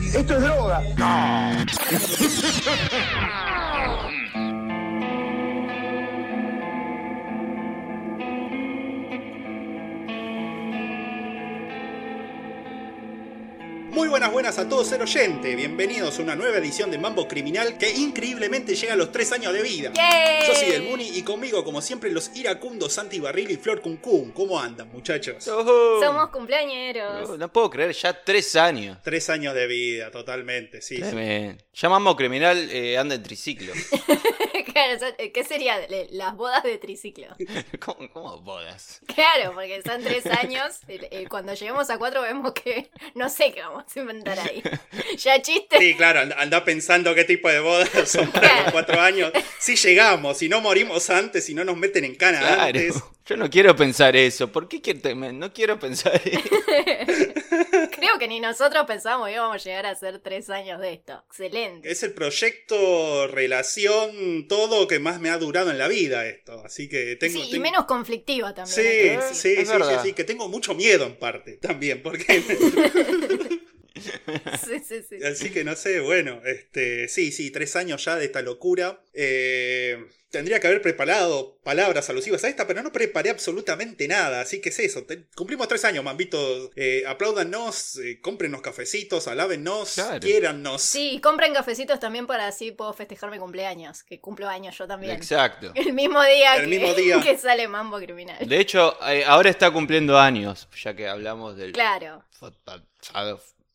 Esto es droga. Muy buenas, buenas a todos, ser oyente. Bienvenidos a una nueva edición de Mambo Criminal que increíblemente llega a los 3 años de vida. ¡Yay! Yo soy el Muni y conmigo, como siempre, los iracundos Santi Barril y Flor Cuncún. ¿Cómo andan, muchachos? Somos cumpleaños. No, no puedo creer, ya tres años. Tres años de vida, totalmente, sí. Tremendo. Ya Mambo Criminal eh, anda en triciclo. claro, sea, ¿qué sería? Le- Las bodas de triciclo. ¿Cómo, cómo bodas? Claro, porque son tres años. eh, eh, Cuando lleguemos a cuatro vemos que no sé qué vamos a inventar ahí. Ya chiste. Sí, claro, and- anda pensando qué tipo de bodas son para los cuatro años. Si llegamos, si no morimos antes, si no nos meten en cana Claro. antes. Yo no quiero pensar eso. ¿Por qué quiero, no quiero pensar eso? Creo que ni nosotros pensamos que íbamos a llegar a hacer tres años de esto. Excelente. Es el proyecto, relación, todo que más me ha durado en la vida esto. Así que tengo... Sí, y menos conflictiva también. Sí, sí, sí, sí, sí, que tengo mucho miedo en parte también, porque sí, sí, sí. así que no sé, bueno, este, sí, sí, tres años ya de esta locura. Eh, tendría que haber preparado palabras alusivas a esta, pero no preparé absolutamente nada, así que es eso. te- cumplimos tres años, mambitos. Eh, apláudanos, eh, cómprenos cafecitos, alábennos, Claro. Sí, quiérannos. compren cafecitos también para así puedo festejar mi cumpleaños, que cumplo años yo también. Exacto. El mismo día, El que, mismo día. que sale Mambo Criminal. De hecho, eh, ahora está cumpliendo años, ya que hablamos del Claro,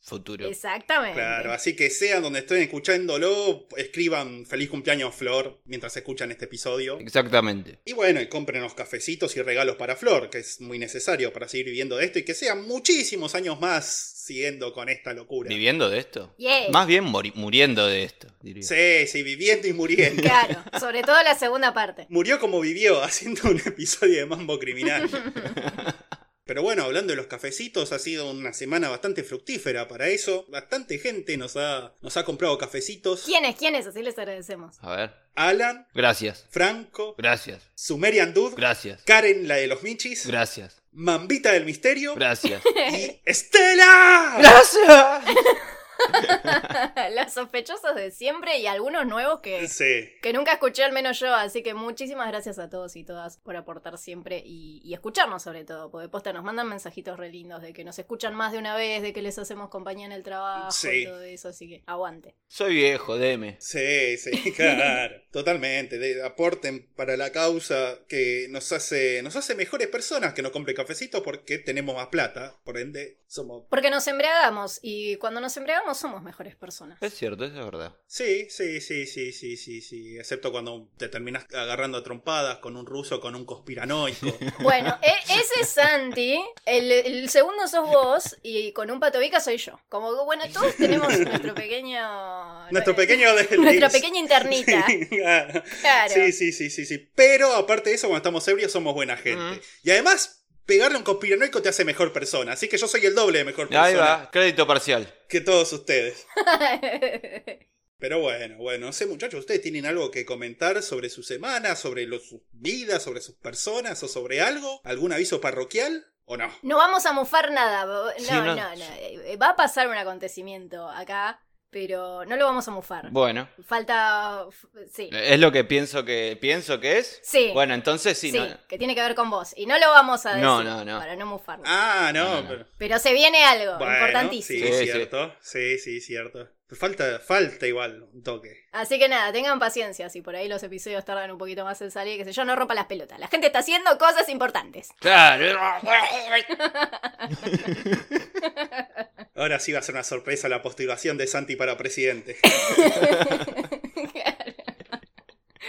futuro. exactamente. Claro, así que sean donde estén escuchándolo, escriban feliz cumpleaños Flor mientras escuchan este episodio. Exactamente. Y bueno, y cómprenos cafecitos y regalos para Flor, que es muy necesario para seguir viviendo de esto y que sean muchísimos años más siguiendo con esta locura. ¿Viviendo de esto? Yeah. Más bien muriendo de esto, diría. Sí, sí, viviendo y muriendo. Claro, sobre todo la segunda parte. Murió como vivió, haciendo un episodio de Mambo Criminal. Pero bueno, hablando de los cafecitos, ha sido una semana bastante fructífera para eso. Bastante gente nos ha, nos ha comprado cafecitos. ¿Quiénes? ¿Quiénes? Así les agradecemos. A ver. Alan, Gracias. Franco, Gracias. Sumerian Dude, Gracias. Karen, la de los Michis, Gracias. Mambita del Misterio Gracias. y ¡Estela! Gracias. Los sospechosos de siempre y algunos nuevos que, Sí. que nunca escuché, al menos yo. Así que muchísimas gracias a todos y todas por aportar siempre y, y escucharnos sobre todo. Porque posta nos mandan mensajitos re lindos de que nos escuchan más de una vez, de que les hacemos compañía en el trabajo Sí. y todo eso. Así que aguante. Soy viejo, deme. Sí, sí, claro, totalmente. De- aporten para la causa que nos hace, nos hace mejores personas que nos compren cafecitos porque tenemos más plata. Por ende, somos. Porque nos embriagamos y cuando nos embriagamos somos mejores personas. Es cierto, eso es verdad. Sí, sí, sí, sí, sí, sí, sí. Excepto cuando te terminas agarrando a trompadas con un ruso, con un conspiranoico. Bueno, e- ese es Santi, el, el segundo sos vos y con un patobica soy yo. Como bueno, todos tenemos nuestro pequeño... Nuestro pequeño de Nuestra pequeña internita. Claro. Claro. Sí, sí, sí, sí, sí. Pero aparte de eso, cuando estamos ebrios somos buena gente. Y además, pegarle a un conspiranoico te hace mejor persona. Así que yo soy el doble de mejor persona Ahí va, crédito parcial. que todos ustedes. Pero bueno, bueno, no sé muchachos, ¿ustedes tienen algo que comentar sobre su semana, sobre los- sus vidas, sobre sus personas o sobre algo? ¿Algún aviso parroquial o no? No vamos a mufar nada. bo- No, Sí, no, no. no. Eh, Va a pasar un acontecimiento acá, pero no lo vamos a mufar. Bueno, Falta... Sí. es lo que pienso que pienso que es. Sí. Bueno, entonces sí, Sí, no. que tiene que ver con vos. Y no lo vamos a decir No, no, no. para no mufarlo. Ah, no, No, no, no. pero... Pero se viene algo Bueno, importantísimo. Sí, Sí, sí. cierto. Sí, sí, cierto. Falta, falta igual un toque. Así que nada, tengan paciencia. Si por ahí los episodios tardan un poquito más en salir, que sé yo, no rompa las pelotas. La gente está haciendo cosas importantes. Claro. Ahora sí va a ser una sorpresa la postulación de Santi para presidente.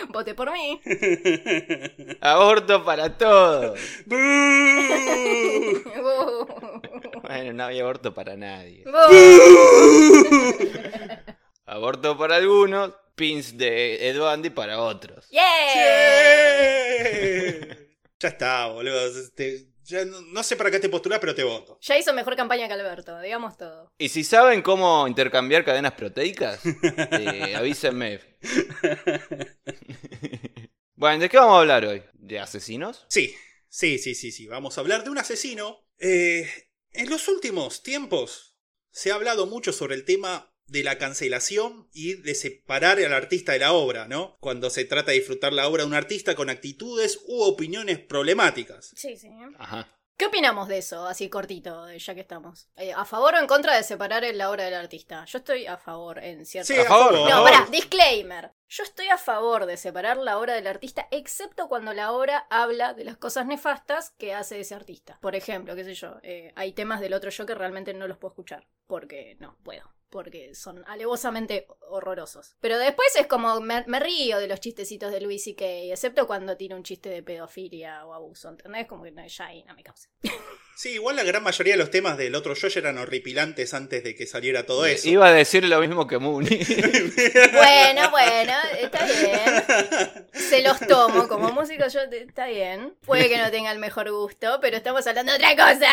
Vote por mí. Aborto para todos. Bueno, no había aborto para nadie. Uh. Aborto para algunos, pins de Ed Bundy para otros. ¡Yeah! ¡Yeah! Ya está, boludo. Este, ya no, no sé para qué te postulás, pero te voto. Ya hizo mejor campaña que Alberto, digamos todo. Y si saben cómo intercambiar cadenas proteicas, eh, avísenme. bueno, ¿de qué vamos a hablar hoy? ¿De asesinos? Sí, sí, sí, sí, sí. Vamos a hablar de un asesino. Eh, en los últimos tiempos se ha hablado mucho sobre el tema de la cancelación y de separar al artista de la obra, ¿no? Cuando se trata de disfrutar la obra de un artista con actitudes u opiniones problemáticas. Sí, sí. Ajá. ¿Qué opinamos de eso, así cortito, ya que estamos? Eh, ¿A favor o en contra de separar la obra del artista? Yo estoy a favor, en cierto... Sí, A favor, No, a favor. pará, disclaimer. Yo estoy a favor de separar la obra del artista, excepto cuando la obra habla de las cosas nefastas que hace ese artista. Por ejemplo, qué sé yo, eh, hay temas del otro yo que realmente no los puedo escuchar, porque no puedo, porque son alevosamente horrorosos. Pero después es como, me, me río de los chistecitos de Luis C.K., excepto cuando tira un chiste de pedofilia o abuso, ¿entendés? Como que no, ya ahí no me causa. Sí, igual la gran mayoría de los temas del otro yo eran horripilantes antes de que saliera todo eso. Iba a decir lo mismo que Mooney. Bueno, bueno, está bien. Se los tomo como músico, yo está bien. Puede que no tenga el mejor gusto, pero estamos hablando de otra cosa.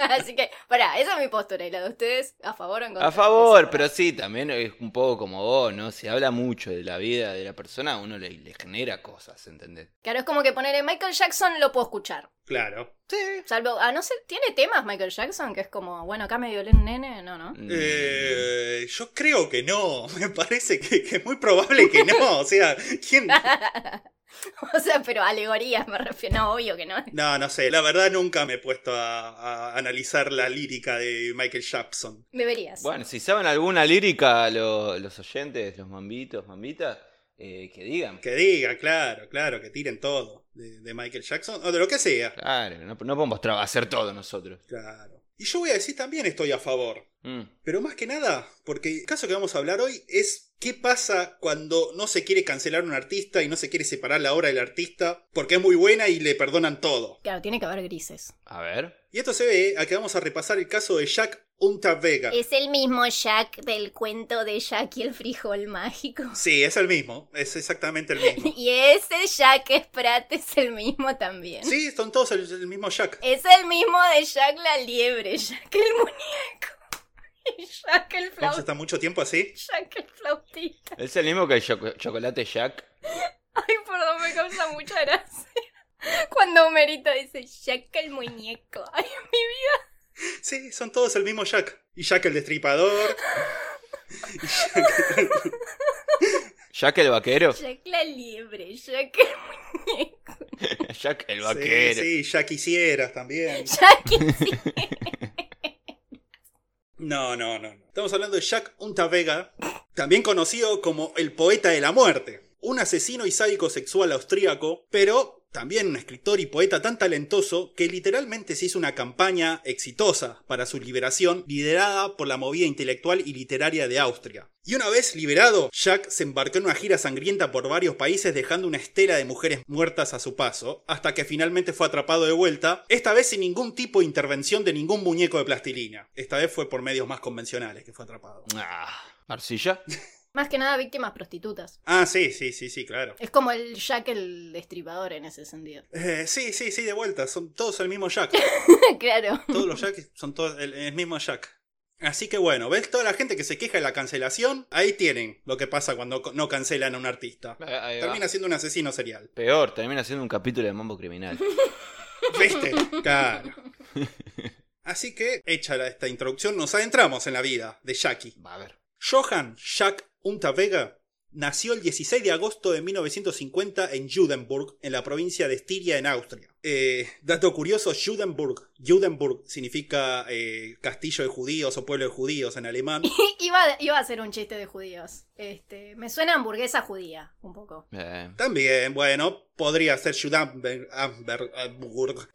Así que, pará, esa es mi postura. ¿Y la de ustedes? ¿A favor o en contra? A favor, pero sí, también es un poco como vos, ¿no? Si habla mucho de la vida de la persona, a uno le, le genera cosas, ¿entendés? Claro, es como que ponerle Michael Jackson lo puedo escuchar. Claro. Sí. Salvo, ah, no sé, ¿tiene temas Michael Jackson? Que es como, bueno, acá me violé un nene, no, no. Mm. Eh, yo creo que no. Me parece que, que es muy probable que no. O sea, ¿quién? o sea, pero alegorías me refiero, no, obvio que no. No, no sé. La verdad nunca me he puesto a, a analizar la lírica de Michael Jackson. Deberías. Bueno, si saben alguna lírica lo- los oyentes, los mambitos, mambitas, eh, que digan. Que diga, claro, claro, que tiren todo de, de Michael Jackson o de lo que sea. Claro, no, no podemos hacer todo nosotros. Claro. Y yo voy a decir también estoy a favor. Mm. Pero más que nada, porque el caso que vamos a hablar hoy es qué pasa cuando no se quiere cancelar un artista y no se quiere separar la obra del artista porque es muy buena y le perdonan todo. Claro, tiene que haber grises. A ver. Y esto se ve a que vamos a repasar el caso de Jack Unterweger. Es el mismo Jack del cuento de Jack y el frijol mágico. Sí, es el mismo, es exactamente el mismo. Y ese Jack Sprat es el mismo también. Sí, son todos el, el mismo Jack. Es el mismo de Jack la liebre, Jack el muñeco. Y Jack el flautista. estar mucho tiempo así. Jack el flautista. Es el mismo que el choco- chocolate Jack. Ay, perdón, me causa mucha gracia. Cuando Homerito dice Jack el muñeco. Ay, mi vida. Sí, son todos el mismo Jack. Y Jack el destripador. Y Jack- Jack el vaquero. Jack la liebre, Jack el muñeco. Jack el Sí, vaquero. sí, Jack quisieras también. Jack sí. No, no, no. Estamos hablando de Jack Unterweger, también conocido como el poeta de la muerte. Un asesino y sádico sexual austríaco, pero también un escritor y poeta tan talentoso que literalmente se hizo una campaña exitosa para su liberación, liderada por la movida intelectual y literaria de Austria. Y una vez liberado, Jack se embarcó en una gira sangrienta por varios países dejando una estela de mujeres muertas a su paso, hasta que finalmente fue atrapado de vuelta, esta vez sin ningún tipo de intervención de ningún muñeco de plastilina. Esta vez fue por medios más convencionales que fue atrapado. Ah, arcilla. Más que nada víctimas prostitutas. Ah, sí, sí, sí, sí, claro. Es como el Jack el destripador en ese sentido. Eh, sí, sí, sí, de vuelta, son todos el mismo Jack. claro. Todos los Jack son todos el, el mismo Jack. Así que bueno, ¿ves toda la gente que se queja de la cancelación? Ahí tienen lo que pasa cuando no cancelan a un artista. Va. Termina siendo un asesino serial. Peor, termina siendo un capítulo de Mambo Criminal. ¿Viste? Claro. Así que, hecha esta introducción, nos adentramos en la vida de Jackie. Va a ver. Johann Jack Unterweger nació el 16 de agosto de 1950 en Judenburg, en la provincia de Estiria, en Austria. Eh, dato curioso, Judenburg. Judenburg significa eh, castillo de judíos o pueblo de judíos en alemán. iba, iba a hacer un chiste de judíos. Este, me suena a hamburguesa judía, un poco. Eh, También, bueno, podría ser Judenburg,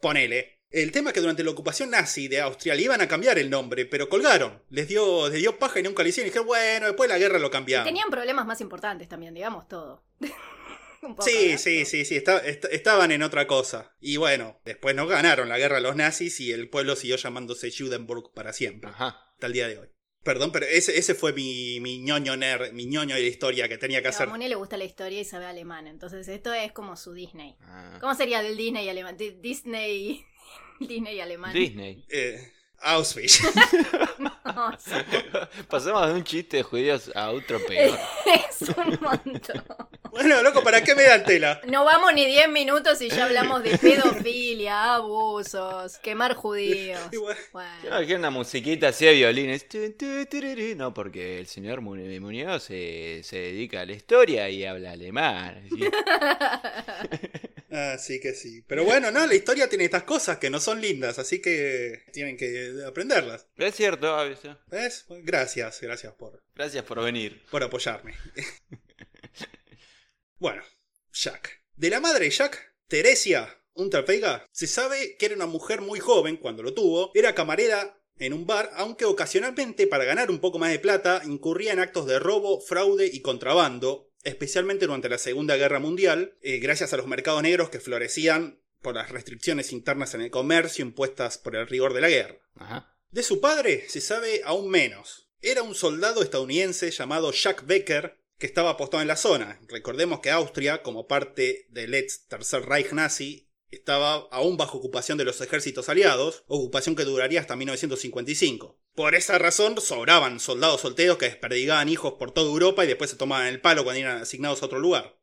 ponele. El tema es que durante la ocupación nazi de Austria le iban a cambiar el nombre, pero colgaron. Les dio, les dio paja y nunca le hicieron. Y dijeron, bueno, después de la guerra lo cambiamos. Tenían problemas más importantes también, digamos todo. Un poco, Sí, sí, sí, sí, esta- est- estaban en otra cosa. Y bueno, después no ganaron la guerra los nazis y el pueblo siguió llamándose Judenburg para siempre, ajá. hasta el día de hoy. Perdón, pero ese, ese fue mi, mi ñoño nerd, mi ñoño de la historia que tenía que Pero hacer. a Moni le gusta la historia y sabe alemán, entonces esto es como su Disney. Ah. ¿Cómo sería del Disney alemán? Di- Disney. Disney alemán. Disney. Eh, Auschwitz. Pasamos de un chiste de judíos a otro peor. es un montón. Bueno, loco, ¿para qué me dan tela? No vamos ni 10 minutos y ya hablamos de pedofilia, abusos, quemar judíos. Y bueno, Yo una musiquita así de violines. No, porque el señor Mu- Muñoz se, se dedica a la historia y habla alemán. así. Ah, sí que sí. Pero bueno, no, la historia tiene estas cosas que no son lindas, así que tienen que aprenderlas. Pero es cierto, Gracias, gracias por, Gracias por venir. por apoyarme. bueno, Jack. De la madre de Jack, Teresia Untervega, se sabe que era una mujer muy joven cuando lo tuvo, era camarera en un bar, aunque ocasionalmente para ganar un poco más de plata incurría en actos de robo, fraude y contrabando, especialmente durante la Segunda Guerra Mundial, eh, gracias a los mercados negros que florecían por las restricciones internas en el comercio impuestas por el rigor de la guerra. Ajá. De su padre se sabe aún menos. Era un soldado estadounidense llamado Jack Becker que estaba apostado en la zona. Recordemos que Austria, como parte del ex Tercer Reich nazi, estaba aún bajo ocupación de los ejércitos aliados, ocupación que duraría hasta 1955. Por esa razón sobraban soldados solteros que desperdigaban hijos por toda Europa y después se tomaban el palo cuando eran asignados a otro lugar.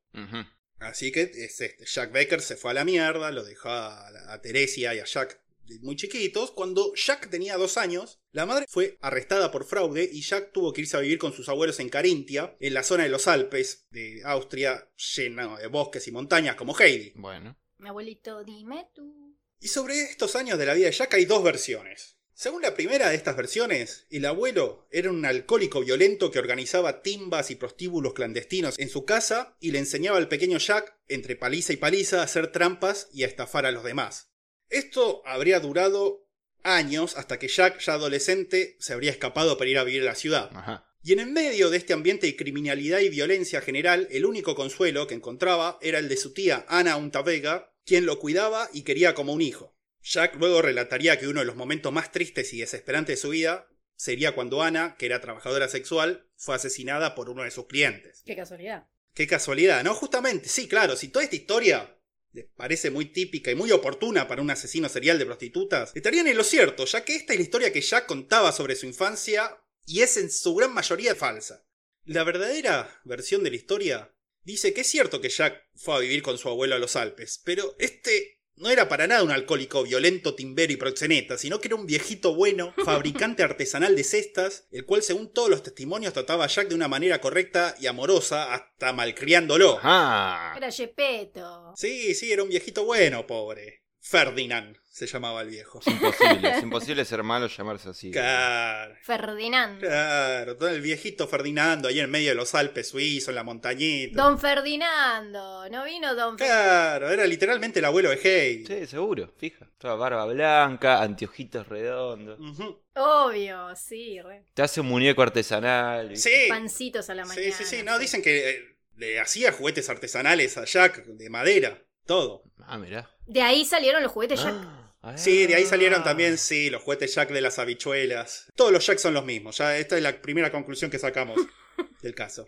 Así que es este, Jack Becker se fue a la mierda, lo dejó a, a Teresia y a Jack muy chiquitos. Cuando Jack tenía dos años, la madre fue arrestada por fraude y Jack tuvo que irse a vivir con sus abuelos en Carintia, en la zona de los Alpes de Austria, llena de bosques y montañas como Heidi. Bueno. Mi abuelito, dime tú. Y sobre estos años de la vida de Jack hay dos versiones. Según la primera de estas versiones, el abuelo era un alcohólico violento que organizaba timbas y prostíbulos clandestinos en su casa y le enseñaba al pequeño Jack, entre paliza y paliza, a hacer trampas y a estafar a los demás. Esto habría durado años hasta que Jack, ya adolescente, se habría escapado para ir a vivir a la ciudad. Ajá. Y en el medio de este ambiente de criminalidad y violencia general, el único consuelo que encontraba era el de su tía Ana Untavega, quien lo cuidaba y quería como un hijo. Jack luego relataría que uno de los momentos más tristes y desesperantes de su vida sería cuando Ana, que era trabajadora sexual, fue asesinada por uno de sus clientes. Qué casualidad. Qué casualidad, ¿no? Justamente, sí, claro, si toda esta historia parece muy típica y muy oportuna para un asesino serial de prostitutas, estarían en lo cierto, ya que esta es la historia que Jack contaba sobre su infancia y es en su gran mayoría falsa. La verdadera versión de la historia dice que es cierto que Jack fue a vivir con su abuelo a los Alpes, pero este no era para nada un alcohólico violento, timbero y proxeneta, sino que era un viejito bueno, fabricante artesanal de cestas, el cual según todos los testimonios trataba a Jack de una manera correcta y amorosa, hasta malcriándolo. Ajá. Era Gepetto. Sí, sí, era un viejito bueno, pobre. Ferdinand se llamaba el viejo. Es imposible, es imposible ser malo llamarse así. Claro, Ferdinand. claro, todo el viejito Ferdinando ahí en medio de los Alpes suizos, en la montañita. Don Ferdinando. No vino Don Ferdinando. Claro, era literalmente el abuelo de Heidi. Sí, seguro, fija. Toda barba blanca, anteojitos redondos. Obvio, sí, re. Te hace un muñeco artesanal. Sí, Pancitos a la sí, mañana. sí, sí, no, dicen que eh, le hacía juguetes artesanales a Jack de madera, todo. Ah, mirá. De ahí salieron los juguetes Jack. Ah, Sí, de ahí ah. salieron también, sí, los juguetes Jack de las habichuelas. Todos los Jack son los mismos, ya esta es la primera conclusión que sacamos del caso.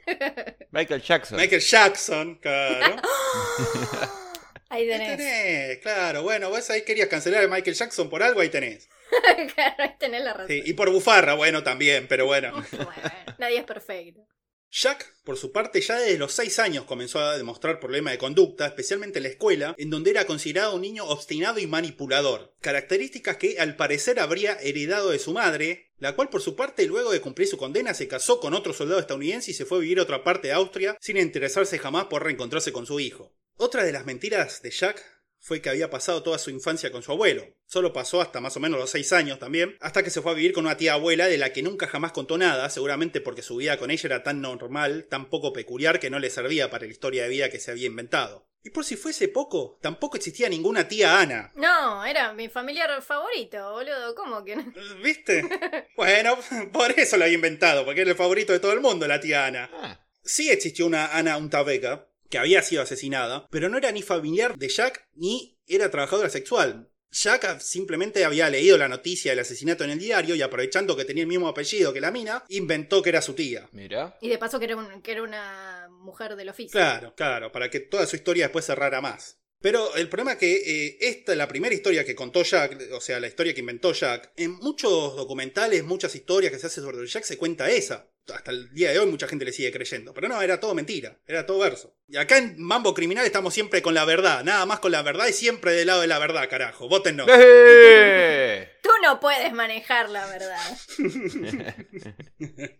Michael Jackson. Michael Jackson, claro. Ahí Ahí tenés. tenés, claro, bueno, vos ahí querías cancelar a Michael Jackson por algo, ahí tenés. Claro, ahí tenés la razón. Sí, y por bufarra, bueno, también, pero bueno. Bueno, nadie es perfecto. Jack, por su parte, ya desde los 6 años comenzó a demostrar problemas de conducta, especialmente en la escuela, en donde era considerado un niño obstinado y manipulador. Características que al parecer habría heredado de su madre, la cual por su parte, luego de cumplir su condena, se casó con otro soldado estadounidense y se fue a vivir a otra parte de Austria sin interesarse jamás por reencontrarse con su hijo. Otra de las mentiras de Jack fue que había pasado toda su infancia con su abuelo. Solo pasó hasta más o menos los 6 años también, hasta que se fue a vivir con una tía abuela de la que nunca jamás contó nada, seguramente porque su vida con ella era tan normal, tan poco peculiar que no le servía para la historia de vida que se había inventado. Y por si fuese poco, tampoco existía ninguna tía Ana. No, era mi familiar favorito, boludo. ¿Cómo que no? ¿Viste? Bueno, por eso lo había inventado, porque era el favorito de todo el mundo, la tía Ana. Ah, Sí existió una Ana Untabeca, que había sido asesinada, pero no era ni familiar de Jack ni era trabajadora sexual. Jack simplemente había leído la noticia del asesinato en el diario y aprovechando que tenía el mismo apellido que la mina, inventó que era su tía. mirá. Y de paso que era, un- que era una mujer del oficio. Claro, claro, para que toda su historia después cerrara más. Pero el problema es que eh, esta, la primera historia que contó Jack, o sea, la historia que inventó Jack, en muchos documentales, muchas historias que se hacen sobre Jack se cuenta esa. Hasta el día de hoy mucha gente le sigue creyendo. Pero no, era todo mentira, era todo verso. Y acá en Mambo Criminal estamos siempre con la verdad, nada más con la verdad y siempre del lado de la verdad, carajo. Votennos. ¡Eh! Tú no puedes manejar la verdad.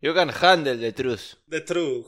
You can handle the truth. The Truth.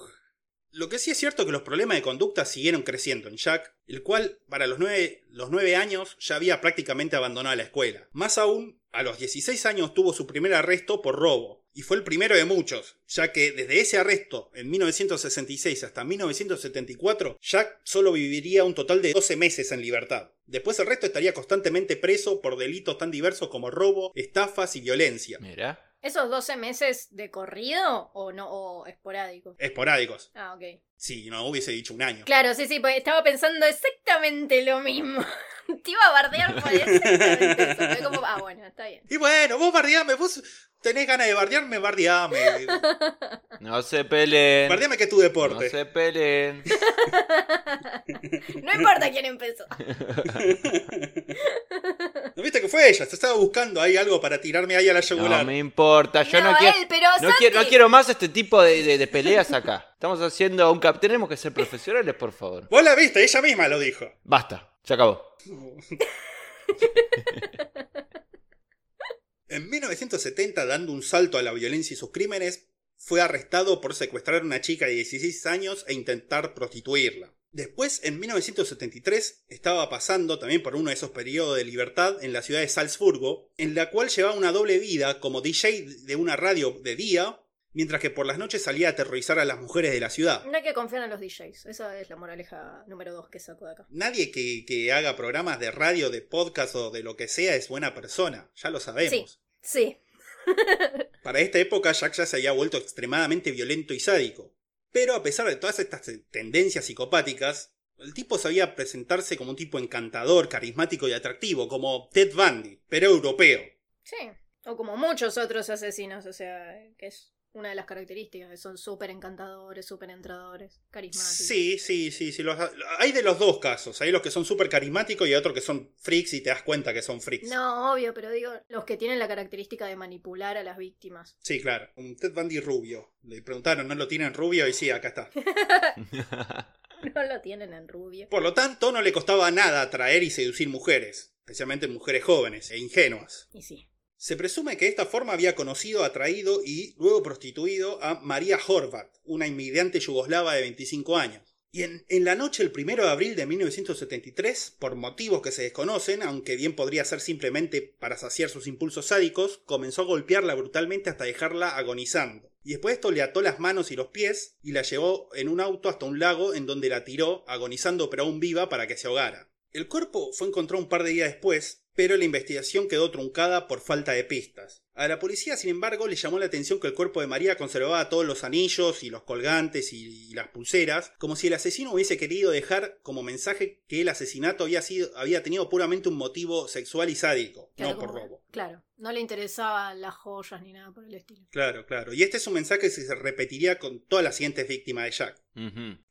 Lo que sí es cierto es que los problemas de conducta siguieron creciendo en Jack, el cual para los nueve, los nueve años ya había prácticamente abandonado la escuela. Más aún, a los 16 años tuvo su primer arresto por robo, y fue el primero de muchos, ya que desde ese arresto en 1966 hasta 1974, Jack solo viviría un total de 12 meses en libertad. Después el resto estaría constantemente preso por delitos tan diversos como robo, estafas y violencia. Mira. ¿Esos 12 meses de corrido o no o esporádico? Esporádicos. Ah, ok. Si no hubiese dicho un año. Claro, sí, sí, pues estaba pensando exactamente lo mismo. Te iba a bardear por exactamente eso. Como, ah, bueno, está bien. Y bueno, vos bardeame, vos tenés ganas de bardearme, bardeame. No se peleen. bardeame que es tu No deporte. se peleen. No importa quién empezó. ¿No viste que fue ella? Se estaba buscando ahí algo para tirarme ahí a la No yugular. me importa. Yo no, No, quiero. él, pero no, quiero no quiero más este tipo de, de- de peleas acá. Estamos haciendo un cap. Tenemos que ser profesionales, por favor. Vos la viste, ella misma lo dijo. Basta. Se acabó. En 1970, dando un salto a la violencia y sus crímenes, fue arrestado por secuestrar a una chica de 16 años e intentar prostituirla. Después, en 1973, estaba pasando también por uno de esos periodos de libertad en la ciudad de Salzburgo, en la cual llevaba una doble vida como DJ de una radio de día, mientras que por las noches salía a aterrorizar a las mujeres de la ciudad. No hay que confiar en los DJs. Esa es la moraleja número 2 que saco de acá. Nadie que, que haga programas de radio, de podcast o de lo que sea es buena persona, ya lo sabemos. Sí. Para esta época Jack ya se había vuelto extremadamente violento y sádico. Pero a pesar de todas estas tendencias psicopáticas, el tipo sabía presentarse como un tipo encantador, carismático y atractivo, como Ted Bundy, pero europeo. Sí. O como muchos otros asesinos, o sea, que es una de las características, que son súper encantadores, súper entradores, carismáticos. Sí, sí, sí, sí. los- hay de los dos casos. Hay los que son súper carismáticos y otros que son freaks y te das cuenta que son freaks. No, obvio, pero digo, los que tienen la característica de manipular a las víctimas. Sí, claro. Un Ted Bundy rubio. Le preguntaron, ¿no lo tienen rubio? Y sí, acá está. No lo tienen en rubio. Por lo tanto, no le costaba nada atraer y seducir mujeres, especialmente mujeres jóvenes e ingenuas. Y sí. Se presume que esta forma había conocido, atraído y luego prostituido a María Horvat, una inmigrante yugoslava de 25 años. Y en, en la noche del 1 de abril de 1973, por motivos que se desconocen, aunque bien podría ser simplemente para saciar sus impulsos sádicos, comenzó a golpearla brutalmente hasta dejarla agonizando. Y después de esto le ató las manos y los pies y la llevó en un auto hasta un lago en donde la tiró, agonizando pero aún viva para que se ahogara. El cuerpo fue encontrado un par de días después, pero la investigación quedó truncada por falta de pistas. A la policía, sin embargo, le llamó la atención que el cuerpo de María conservaba todos los anillos y los colgantes y, y las pulseras, como si el asesino hubiese querido dejar como mensaje que el asesinato había, sido, había tenido puramente un motivo sexual y sádico, Claro, no por como- robo. Claro, no le interesaban las joyas ni nada por el estilo. Claro, claro. Y este es un mensaje que se repetiría con todas las siguientes víctimas de Jack.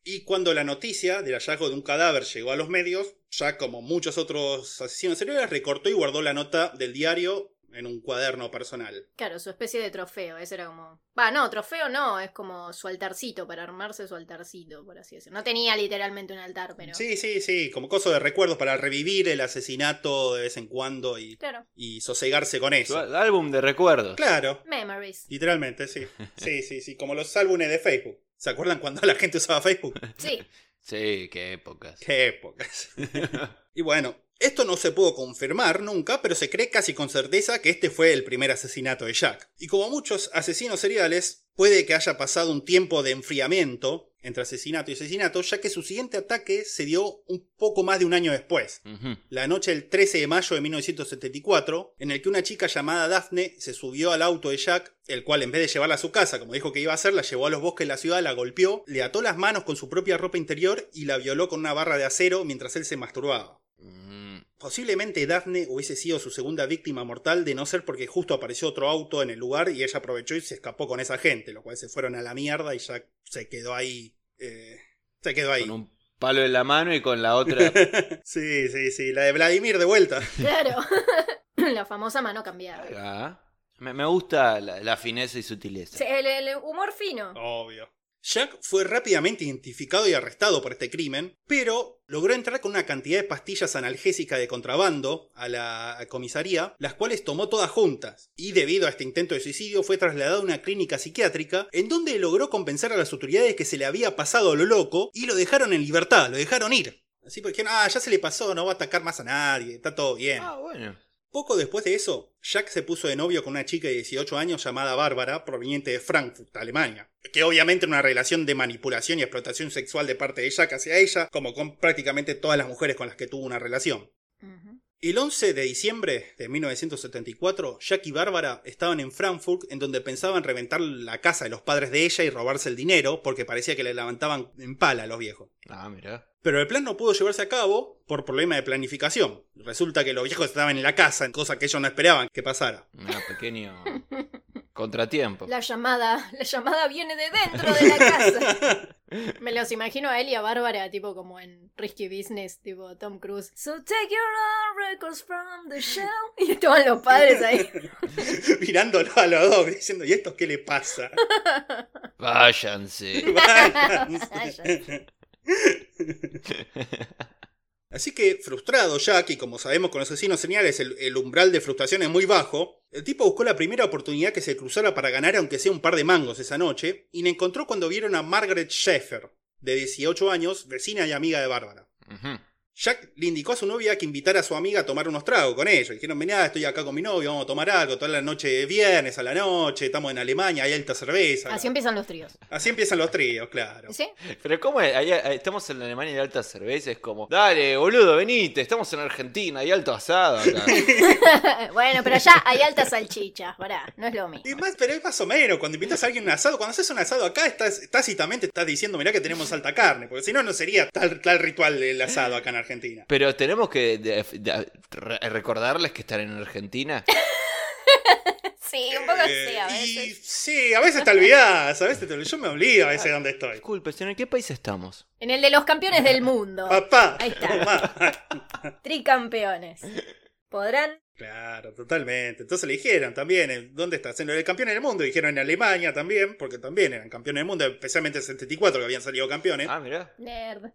Y cuando la noticia del hallazgo de un cadáver llegó a los medios, Jack, como muchos otros asesinos seriales, recortó y guardó la nota del diario en un cuaderno personal. Claro, su especie de trofeo, ese era como... Va, no, trofeo no, es como su altarcito, para armarse su altarcito, por así decirlo. No tenía literalmente un altar, pero... Sí, sí, sí, como coso de recuerdos para revivir el asesinato de vez en cuando y, Claro, y sosegarse con Su eso. á- álbum de recuerdos. Claro, memories. literalmente, sí. Sí, sí, sí, como los álbumes de Facebook. ¿Se acuerdan cuando la gente usaba Facebook? Sí, Sí, qué épocas. Qué épocas. y bueno, esto no se pudo confirmar nunca, pero se cree casi con certeza que este fue el primer asesinato de Jack. Y como muchos asesinos seriales, puede que haya pasado un tiempo de enfriamiento entre asesinato y asesinato, ya que su siguiente ataque se dio un poco más de un año después. La noche del 13 de mayo de 1974, en el que una chica llamada Daphne se subió al auto de Jack, el cual en vez de llevarla a su casa, como dijo que iba a hacer, la llevó a los bosques de la ciudad, la golpeó, le ató las manos con su propia ropa interior y la violó con una barra de acero mientras él se masturbaba. Mm, Posiblemente Daphne hubiese sido su segunda víctima mortal de no ser porque justo apareció otro auto en el lugar y ella aprovechó y se escapó con esa gente, lo cual se fueron a la mierda y Jack se quedó ahí. eh, se quedó ahí. Con un palo en la mano y con la otra. sí, sí, sí, la de Vladimir de vuelta. Claro. la famosa mano cambiada. Ah, me, me gusta la, la fineza y sutileza. Sí, el, el humor fino. Obvio. Jack fue rápidamente identificado y arrestado por este crimen, pero logró entrar con una cantidad de pastillas analgésicas de contrabando a la comisaría, las cuales tomó todas juntas, y debido a este intento de suicidio fue trasladado a una clínica psiquiátrica, en donde logró convencer a las autoridades que se le había pasado lo loco y lo dejaron en libertad, lo dejaron ir. Así porque ah, ya se le pasó, no va a atacar más a nadie, está todo bien. Ah, bueno. Poco después de eso, Jack se puso de novio con una chica de 18 años llamada Bárbara, proveniente de Frankfurt, Alemania. Que obviamente era una relación de manipulación y explotación sexual de parte de Jack hacia ella, como con prácticamente todas las mujeres con las que tuvo una relación. El 11 de diciembre de 1974, Jack y Bárbara estaban en Frankfurt en donde pensaban reventar la casa de los padres de ella y robarse el dinero porque parecía que le levantaban en pala a los viejos. Ah, mira. Pero el plan no pudo llevarse a cabo por problema de planificación. Resulta que los viejos estaban en la casa, cosa que ellos no esperaban que pasara. Un pequeño contratiempo. La llamada, la llamada viene de dentro de la casa. Me los imagino a él y a Bárbara, tipo como en Risky Business, tipo Tom Cruise. So take your own records from the shelf. Y estaban los padres ahí. Mirándolo a los dos, diciendo, ¿y esto qué le pasa? Váyanse. Así que, frustrado Jack, y como sabemos con los asesinos señales el, umbral de frustración es muy bajo, el tipo buscó la primera oportunidad que se cruzara para ganar aunque sea un par de mangos esa noche, y la encontró cuando vieron a Margaret Schaeffer, de 18 años, vecina y amiga de Bárbara. Jack le indicó a su novia que invitara a su amiga a tomar unos tragos con ellos. Dijeron, vení, estoy acá con mi novio, vamos a tomar algo, toda la noche de viernes a la noche, estamos en Alemania, hay alta cerveza. Así empiezan los tríos. Así empiezan los tríos, claro. ¿Sí? Pero ¿cómo es? Ahí- ahí estamos en Alemania y alta cerveza. Es como, dale, boludo, venite. Estamos en Argentina y alto asado acá. bueno, pero allá hay altas salchichas, pará, no es lo mismo. Y más, pero es más o menos, cuando invitas a alguien a un asado, cuando haces un asado acá, estás tácitamente estás diciendo, mirá que tenemos alta carne, porque si no, no sería tal, tal ritual del asado acá en Argentina. Pero tenemos que de- de- re- recordarles que están en Argentina. Sí, un poco Eh, sí, a y veces. sí, a veces te olvidás, a veces te olvidás. Yo me olvido a veces de dónde estoy. Disculpe, ¿en qué país estamos? En el de los campeones del mundo. Papá. Ahí está. mamá. Tricampeones. ¿Podrán? Claro, totalmente. Entonces le dijeron también, ¿dónde estás? En el campeón del mundo. Dijeron en Alemania también, porque también eran campeones del mundo, especialmente en 74 que habían salido campeones. Ah, mirá. Nerd.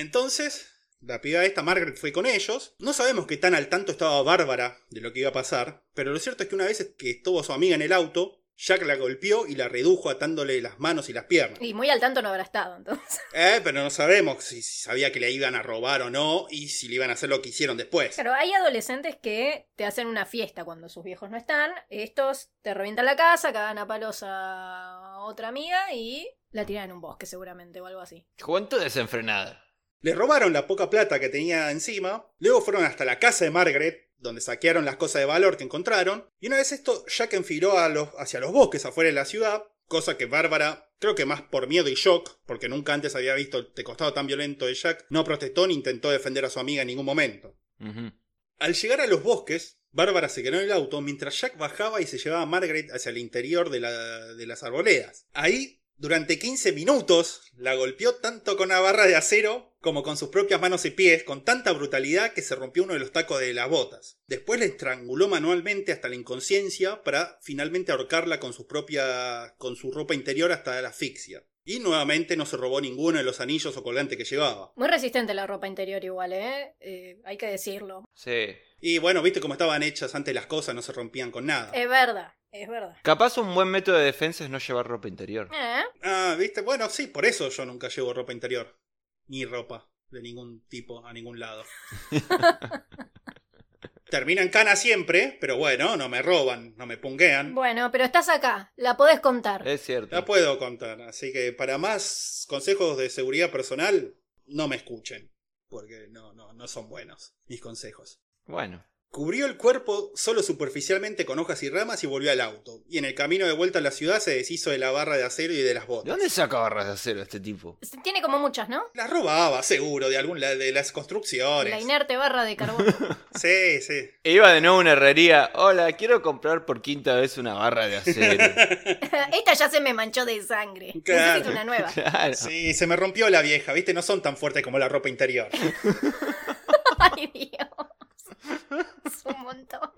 Entonces, la piba esta, Margaret, fue con ellos. No sabemos qué tan al tanto estaba Bárbara de lo que iba a pasar, pero lo cierto es que una vez que estuvo su amiga en el auto, Jack la golpeó y la redujo atándole las manos y las piernas. Y muy al tanto no habrá estado, entonces. Eh, pero no sabemos si sabía que le iban a robar o no y si le iban a hacer lo que hicieron después. Claro, hay adolescentes que te hacen una fiesta cuando sus viejos no están. Estos te revientan la casa, cagan a palos a otra amiga y la tiran en un bosque, seguramente, o algo así. Juventud desenfrenada. Le robaron la poca plata que tenía encima, luego fueron hasta la casa de Margaret, donde saquearon las cosas de valor que encontraron, y una vez esto, Jack enfiló a los, hacia los bosques afuera de la ciudad, cosa que Bárbara, creo que más por miedo y shock, porque nunca antes había visto el costado tan violento de Jack, no protestó ni intentó defender a su amiga en ningún momento. Al llegar a los bosques, Bárbara se quedó en el auto mientras Jack bajaba y se llevaba a Margaret hacia el interior de, la- de las arboledas. Ahí, durante 15 minutos, la golpeó tanto con una barra de acero como con sus propias manos y pies, con tanta brutalidad que se rompió uno de los tacos de las botas. Después la estranguló manualmente hasta la inconsciencia para finalmente ahorcarla con su propia. con su ropa interior hasta la asfixia. Y nuevamente no se robó ninguno de los anillos o colgantes que llevaba. Muy resistente la ropa interior igual, ¿eh? Eh, hay que decirlo. Sí. Y bueno, viste cómo estaban hechas antes las cosas, no se rompían con nada. Es verdad, es verdad. Capaz un buen método de defensa es no llevar ropa interior. ¿Eh? Ah, viste, bueno, sí, por eso yo nunca llevo ropa interior. Ni ropa de ningún tipo a ningún lado. Termina en cana siempre, pero bueno, no me roban, no me punguean. Bueno, pero estás acá, la podés contar. Es cierto. La puedo contar, así que para más consejos de seguridad personal, no me escuchen, porque no, no, no son buenos mis consejos. Bueno. Cubrió el cuerpo solo superficialmente con hojas y ramas y volvió al auto. Y en el camino de vuelta a la ciudad se deshizo de la barra de acero y de las ¿De botas. dónde saca barras de acero este tipo? Tiene como muchas, ¿no? Las robaba, seguro, de algún de las construcciones. La inerte barra de carbón. Sí, sí. Iba de nuevo a una herrería. Hola, quiero comprar por quinta vez una barra de acero. Esta ya se me manchó de sangre. Claro. Necesito una nueva. Claro. Sí, se me rompió la vieja, ¿viste? No son tan fuertes como la ropa interior. Ay, Dios. Es un montón.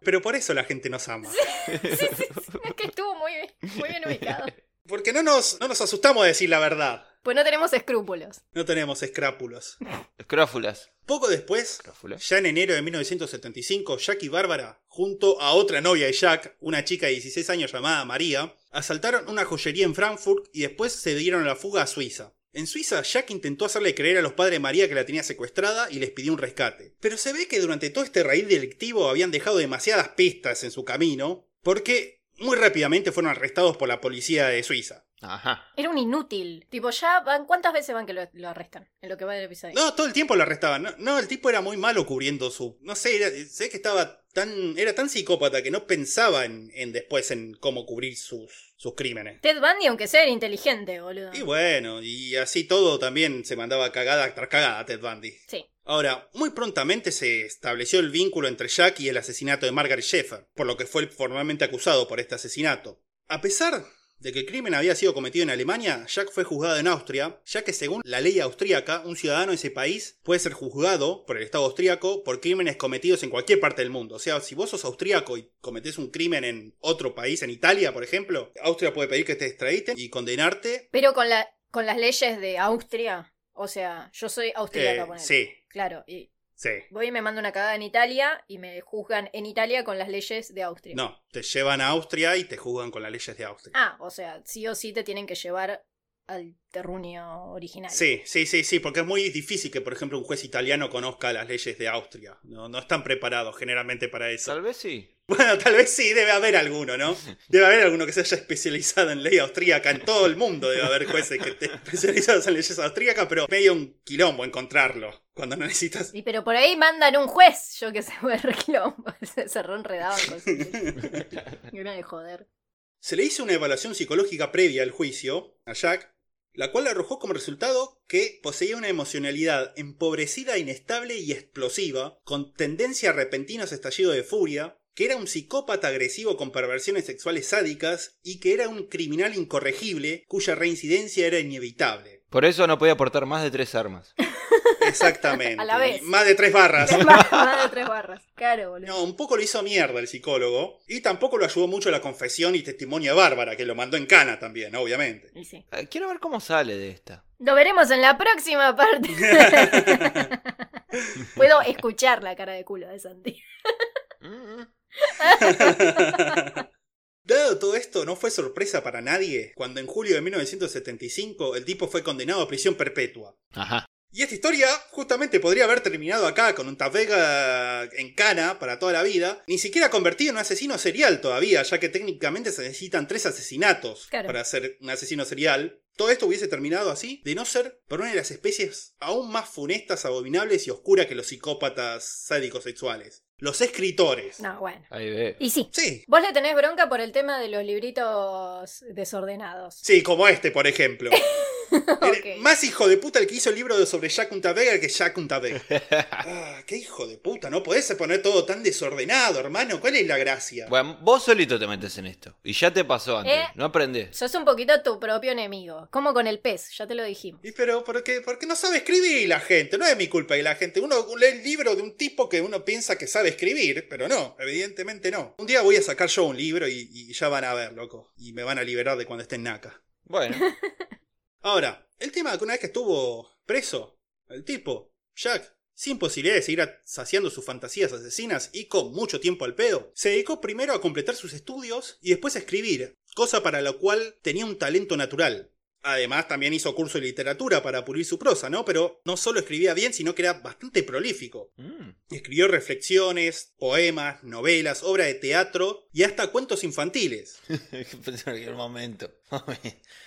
Pero por eso la gente nos ama. Es que estuvo muy bien, muy bien ubicado. Porque no nos, no nos asustamos de decir la verdad. Pues no tenemos escrúpulos. No tenemos escrápulos. Escrófulas. Poco después, ya en enero de 1975, Jack y Bárbara, junto a otra novia de Jack, una chica de 16 años llamada María, asaltaron una joyería en Frankfurt y después se dieron a la fuga a Suiza. En Suiza, Jack intentó hacerle creer a los padres de María que la tenía secuestrada y les pidió un rescate. Pero se ve que durante todo este raíz delictivo habían dejado demasiadas pistas en su camino, porque muy rápidamente fueron arrestados por la policía de Suiza. Ajá. Era un inútil. Tipo, ya van. ¿Cuántas veces van que lo, lo arrestan? En lo que va del episodio. No, todo el tiempo lo arrestaban. No, no, el tipo era muy malo cubriendo su. No sé, era- sé que estaba tan. Era tan psicópata que no pensaba en, en después en cómo cubrir sus, sus crímenes. Ted Bundy, aunque sea, era inteligente, boludo. Y bueno, y así todo también se mandaba cagada tras cagada a Ted Bundy. Sí. Ahora, muy prontamente se estableció el vínculo entre Jack y el asesinato de Margaret Sheffer, por lo que fue formalmente acusado por este asesinato. A pesar de que el crimen había sido cometido en Alemania, Jack fue juzgado en Austria, ya que según la ley austríaca, un ciudadano de ese país puede ser juzgado por el Estado austríaco por crímenes cometidos en cualquier parte del mundo. O sea, si vos sos austríaco y cometés un crimen en otro país, en Italia, por ejemplo, Austria puede pedir que te extraditen y condenarte. Pero con, la, con las leyes de Austria. O sea, yo soy austríaca, eh, sí, Claro, y sí. voy y me mando una cagada en Italia y me juzgan en Italia con las leyes de Austria. No, te llevan a Austria y te juzgan con las leyes de Austria. Ah, o sea, sí o sí te tienen que llevar al terruño original. Sí, sí, sí, sí, porque es muy difícil que, por ejemplo, un juez italiano conozca las leyes de Austria. No, no están preparados generalmente para eso. Tal vez sí. Bueno, tal vez sí, debe haber alguno, ¿no? Debe haber alguno que se haya especializado en ley austríaca. En todo el mundo debe haber jueces que estén especializados en leyes austríacas, pero medio un quilombo encontrarlo cuando no necesitas. Y pero por ahí mandan un juez, yo que sé, quilombo. Se cerró enredaban con su... Y una de joder. Se le hizo una evaluación psicológica previa al juicio a Jack, la cual arrojó como resultado que poseía una emocionalidad empobrecida, inestable y explosiva, con tendencia a repentinos estallidos de furia, que era un psicópata agresivo con perversiones sexuales sádicas y que era un criminal incorregible cuya reincidencia era inevitable. Por eso no podía aportar más de tres armas. Exactamente. A la vez. Más de tres barras. Más, más de tres barras. Claro, boludo. No, un poco lo hizo mierda el psicólogo y tampoco lo ayudó mucho la confesión y testimonio de Bárbara, que lo mandó en cana también, obviamente. Y sí. Eh, Quiero ver cómo sale de esta. Lo veremos en la próxima parte. Puedo escuchar la cara de culo de Santi. Dado todo esto, no fue sorpresa para nadie cuando en julio de 1975 el tipo fue condenado a prisión perpetua. Ajá. Y esta historia justamente podría haber terminado acá con un Tavega en cana para toda la vida, ni siquiera convertido en un asesino serial todavía, ya que técnicamente se necesitan tres asesinatos Claro. para ser un asesino serial. Todo esto hubiese terminado así, de no ser por una de las especies aún más funestas, abominables y oscuras que los psicópatas sádicos sexuales. Los escritores. No, bueno. Ahí ve. Y sí. Sí, Vos le tenés bronca por el tema de los libritos desordenados. sí, como este, por ejemplo. Más hijo de puta el que hizo el libro sobre Jack Untavega que Jack Untavega. ah, qué hijo de puta, no podés poner todo tan desordenado, hermano. ¿Cuál es la gracia? Bueno, vos solito te metes en esto. Y ya te pasó antes. Eh. No aprendés. Sos un poquito tu propio enemigo. Como con el pez, ya te lo dijimos. Y pero, ¿por qué? Porque no sabe escribir la gente. No es mi culpa que la gente. Uno lee el libro de un tipo que uno piensa que sabe escribir, pero no, evidentemente no. Un día voy a sacar yo un libro y, y ya van a ver, loco. Y me van a liberar de cuando esté en NACA. Bueno. Ahora, el tema de que una vez que estuvo preso, el tipo, Jack, sin posibilidad de seguir saciando sus fantasías asesinas y con mucho tiempo al pedo, se dedicó primero a completar sus estudios y después a escribir, cosa para la cual tenía un talento natural. Además, también hizo curso de literatura para pulir su prosa, ¿no? Pero no solo escribía bien, sino que era bastante prolífico. Mm. Escribió reflexiones, poemas, novelas, obra de teatro y hasta cuentos infantiles. Aquel momento.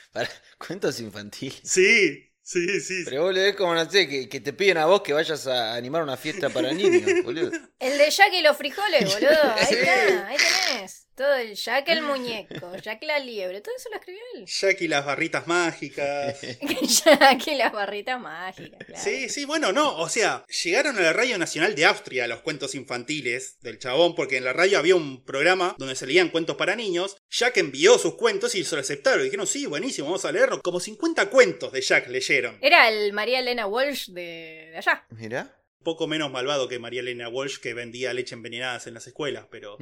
Para, cuentos infantiles. Sí, Sí, sí. Pero vos le ves como, no sé, que, que te piden a vos que vayas a animar una fiesta para niños, boludo. El de Jack y los frijoles, boludo. Ahí está, ahí tenés. Todo el Jack el muñeco, Jack la liebre, todo eso lo escribió él. Jack y las barritas mágicas. Jack y las barritas mágicas, claro. Sí, sí, bueno, no, o sea, llegaron a la Radio Nacional de Austria los cuentos infantiles del chabón, porque en la radio había un programa donde se leían cuentos para niños. Jack envió sus cuentos y se lo aceptaron. Y dijeron, sí, buenísimo, vamos a leerlo. Como 50 cuentos de Jack leyeron. Era el María Elena Walsh de, de allá. Mirá. poco menos malvado que María Elena Walsh que vendía leche envenenadas en las escuelas, pero...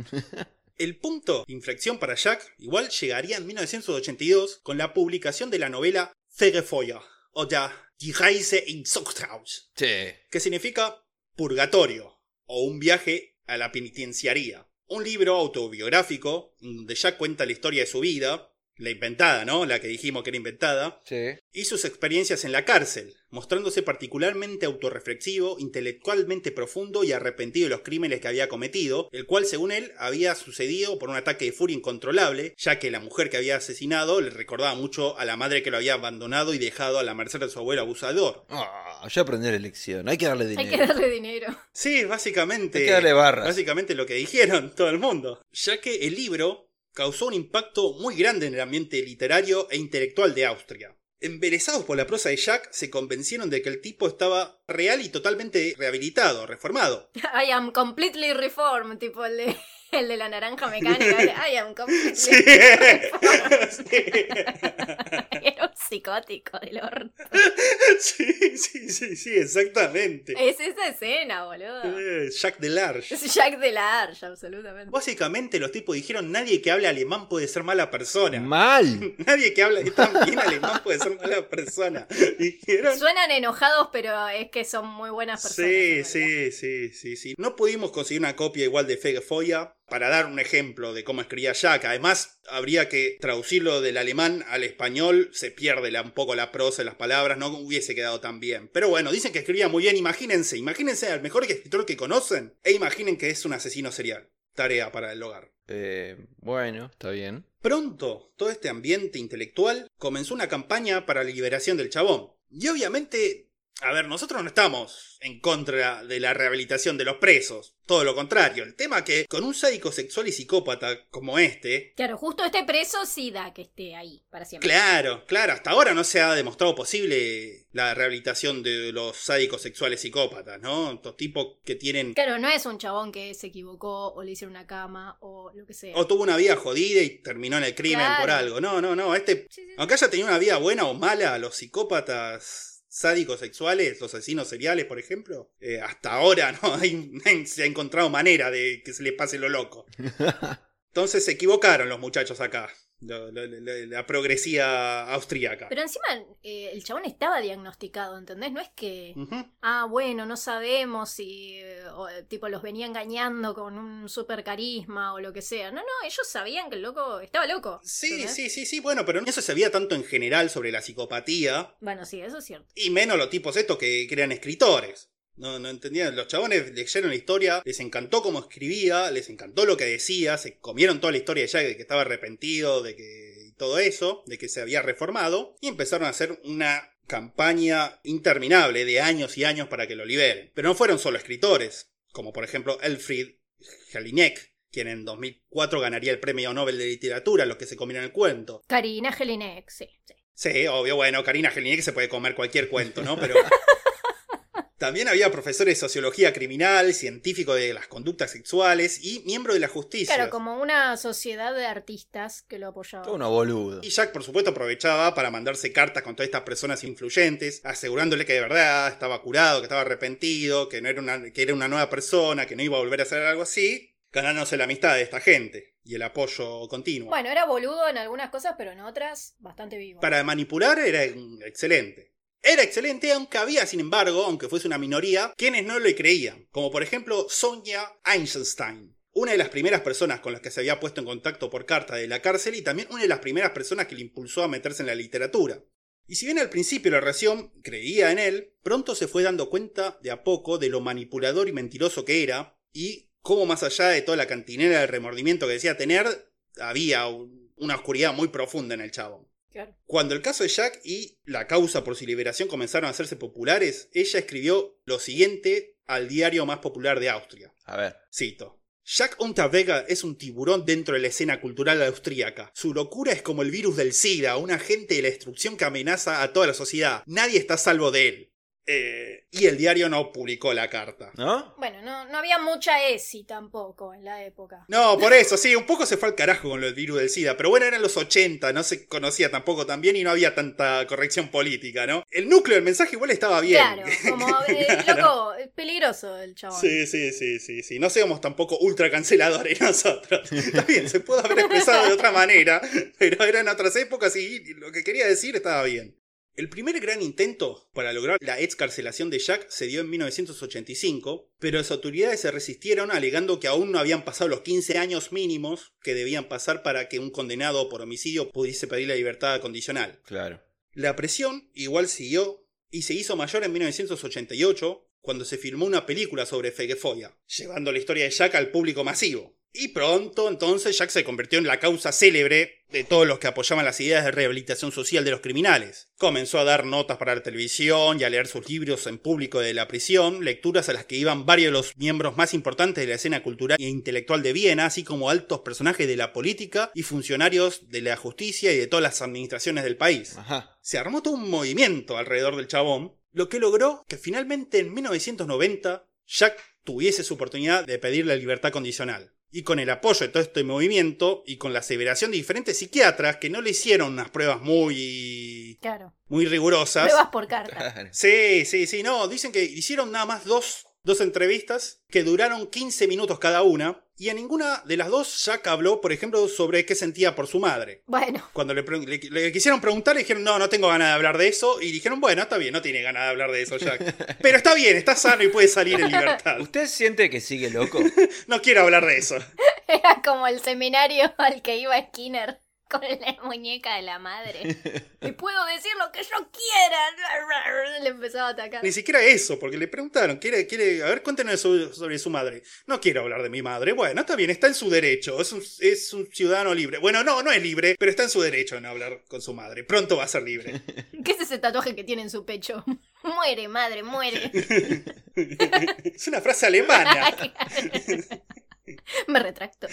El punto de inflexión para Jack igual llegaría en 1982 con la publicación de la novela Fegefeuer, o ya Die Reise in Zuchthaus, Sí. que significa purgatorio o un viaje a la penitenciaría. Un libro autobiográfico donde Jack cuenta la historia de su vida, la inventada, ¿no? La que dijimos que era inventada, Sí. y sus experiencias en la cárcel, mostrándose particularmente autorreflexivo, intelectualmente profundo y arrepentido de los crímenes que había cometido, el cual según él había sucedido por un ataque de furia incontrolable, ya que la mujer que había asesinado le recordaba mucho a la madre que lo había abandonado y dejado a la merced de su abuelo abusador. Ah, ya aprendí la lección. Hay que darle Hay dinero. que darle dinero. Sí, básicamente. Hay que darle barras. Básicamente lo que dijeron todo el mundo. Ya que el libro causó un impacto muy grande en el ambiente literario e intelectual de Austria. Embelesados por la prosa de Jack, se convencieron de que el tipo estaba real y totalmente rehabilitado, reformado. I am completely reformed, tipo el de, el de la naranja mecánica. I am completely Sí. Era un psicótico del orto. sí, sí, sí, sí, exactamente. Es esa escena, boludo. Eh, Jack Delarge. Es Jack de la Arch, absolutamente. Básicamente los tipos dijeron nadie que hable alemán puede ser mala persona. Mal. Nadie que hable tan bien alemán puede ser mala persona. Dijeron Suenan enojados, pero es que son muy buenas personas. Sí, sí, sí, sí, sí. No pudimos conseguir una copia igual de Fegefoya para dar un ejemplo de cómo escribía Jack. Además, habría que traducirlo del alemán al español. Se pierde un poco la prosa de las palabras. No hubiese quedado tan bien. Pero bueno, dicen que escribía muy bien. Imagínense, imagínense al mejor escritor que conocen. E imaginen que es un asesino serial. Tarea para el hogar. Eh, bueno, está bien. Pronto, todo este ambiente intelectual comenzó una campaña para la liberación del chabón. Y obviamente, a ver, nosotros no estamos en contra de la rehabilitación de los presos. Todo lo contrario. El tema que con un sádico sexual y psicópata como este, Claro, justo este preso sí da que esté ahí para siempre. Claro, claro, hasta ahora no se ha demostrado posible la rehabilitación de los sádicos sexuales psicópatas, ¿no? Estos tipos que tienen Claro, no es un chabón que se equivocó o le hicieron una cama o lo que sea. o tuvo una vida jodida y terminó en el crimen Claro. por algo. No, no, no, este Sí, sí, sí. Aunque haya tenido una vida buena o mala, los psicópatas sádicos sexuales, los asesinos seriales, por ejemplo, eh, hasta ahora no hay, se ha encontrado manera de que se les pase lo loco. Entonces se equivocaron los muchachos acá, la progresía austríaca. Pero encima eh, el chabón estaba diagnosticado, ¿entendés? No es que, ah, bueno, no sabemos si eh, o, eh, tipo los venía engañando con un super carisma o lo que sea. No, no, ellos sabían que el loco estaba loco. Sí, ¿entendés? sí, sí, sí, bueno, pero no se sabía tanto en general sobre la psicopatía, Bueno, sí, eso es cierto. y menos los tipos estos que, que eran escritores. No, no entendían. Los chabones leyeron la historia, les encantó cómo escribía, les encantó lo que decía, se comieron toda la historia de Jack de que estaba arrepentido, de que y todo eso, de que se había reformado, y empezaron a hacer una campaña interminable de años y años para que lo liberen. Pero no fueron solo escritores, como por ejemplo Elfried Jelinek, quien en 2004 ganaría el premio Nobel de Literatura, los que se comieron el cuento. Karina Jelinek, sí, sí. Sí, obvio, bueno, Karina Jelinek se puede comer cualquier cuento, ¿no? Pero. También había profesores de sociología criminal, científico de las conductas sexuales y miembro de la justicia. Claro, como una sociedad de artistas que lo apoyaba. Todo uno boludo. Y Jack, por supuesto, aprovechaba para mandarse cartas con todas estas personas influyentes, asegurándole que de verdad estaba curado, que estaba arrepentido, que, no era una, que era una nueva persona, que no iba a volver a hacer algo así, ganándose la amistad de esta gente y el apoyo continuo. Bueno, era boludo en algunas cosas, pero en otras bastante vivo. Para manipular era excelente. Era excelente, aunque había, sin embargo, aunque fuese una minoría, quienes no le creían, como por ejemplo Sonja Einstein, una de las primeras personas con las que se había puesto en contacto por carta de la cárcel y también una de las primeras personas que le impulsó a meterse en la literatura. Y si bien al principio la relación creía en él, pronto se fue dando cuenta de a poco de lo manipulador y mentiroso que era y cómo más allá de toda la cantinera del remordimiento que decía tener, había un- una oscuridad muy profunda en el chavo. Claro. Cuando el caso de Jack y la causa por su liberación comenzaron a hacerse populares, ella escribió lo siguiente al diario más popular de Austria. A ver. Cito. Jack Unterweger es un tiburón dentro de la escena cultural austríaca. Su locura es como el virus del SIDA, un agente de la destrucción que amenaza a toda la sociedad. Nadie está a salvo de él. Eh, y el diario no publicó la carta. ¿No? Bueno, no, no había mucha ESI tampoco en la época. No, por eso, sí, un poco se fue al carajo con lo del virus del SIDA, pero bueno, eran los 80, no se conocía tampoco tan bien y no había tanta corrección política, ¿no? El núcleo del mensaje igual estaba bien. Claro, como, eh, loco, es peligroso el chabón. Sí, sí, sí, sí, sí. No seamos tampoco ultra canceladores nosotros. Está bien, se pudo haber expresado de otra manera, pero eran otras épocas y lo que quería decir estaba bien. El primer gran intento para lograr la excarcelación de Jack se dio en 1985, pero las autoridades se resistieron alegando que aún no habían pasado los 15 años mínimos que debían pasar para que un condenado por homicidio pudiese pedir la libertad condicional. Claro. La presión igual siguió y se hizo mayor en 1988 cuando se filmó una película sobre Fegefoya, llevando la historia de Jack al público masivo. Y pronto entonces Jack se convirtió en la causa célebre de todos los que apoyaban las ideas de rehabilitación social de los criminales. Comenzó a dar notas para la televisión y a leer sus libros en público de la prisión, lecturas a las que iban varios de los miembros más importantes de la escena cultural e intelectual de Viena, así como altos personajes de la política y funcionarios de la justicia y de todas las administraciones del país. Ajá. Se armó todo un movimiento alrededor del chabón, lo que logró que finalmente en 1990 Jack tuviese su oportunidad de pedir la libertad condicional. Y con el apoyo de todo este movimiento y con la aseveración de diferentes psiquiatras que no le hicieron unas pruebas muy Claro. muy rigurosas. Pruebas por carta. Claro. Sí, sí, sí, no, dicen que hicieron nada más dos, dos entrevistas que duraron 15 minutos cada una y en ninguna de las dos Jack habló, por ejemplo, sobre qué sentía por su madre. Bueno, Cuando le, le quisieron preguntar, le dijeron, no, no tengo ganas de hablar de eso. Y dijeron, bueno, está bien, no tiene ganas de hablar de eso, Jack. Pero está bien, está sano y puede salir en libertad. ¿Usted siente que sigue loco? No quiero hablar de eso. era como el seminario al que iba Skinner con la muñeca de la madre. Y puedo decir lo que yo quiera. Le empezaba a atacar. Ni siquiera eso, porque le preguntaron, ¿quiere, quiere, a ver, cuéntenos sobre, su madre. No quiero hablar de mi madre. Bueno, está bien, está en su derecho. Es un, es un ciudadano libre. Bueno, no, no es libre, pero está en su derecho de no hablar con su madre. Pronto va a ser libre. ¿Qué es ese tatuaje que tiene en su pecho? Muere, madre, muere. es una frase alemana. Me retracto.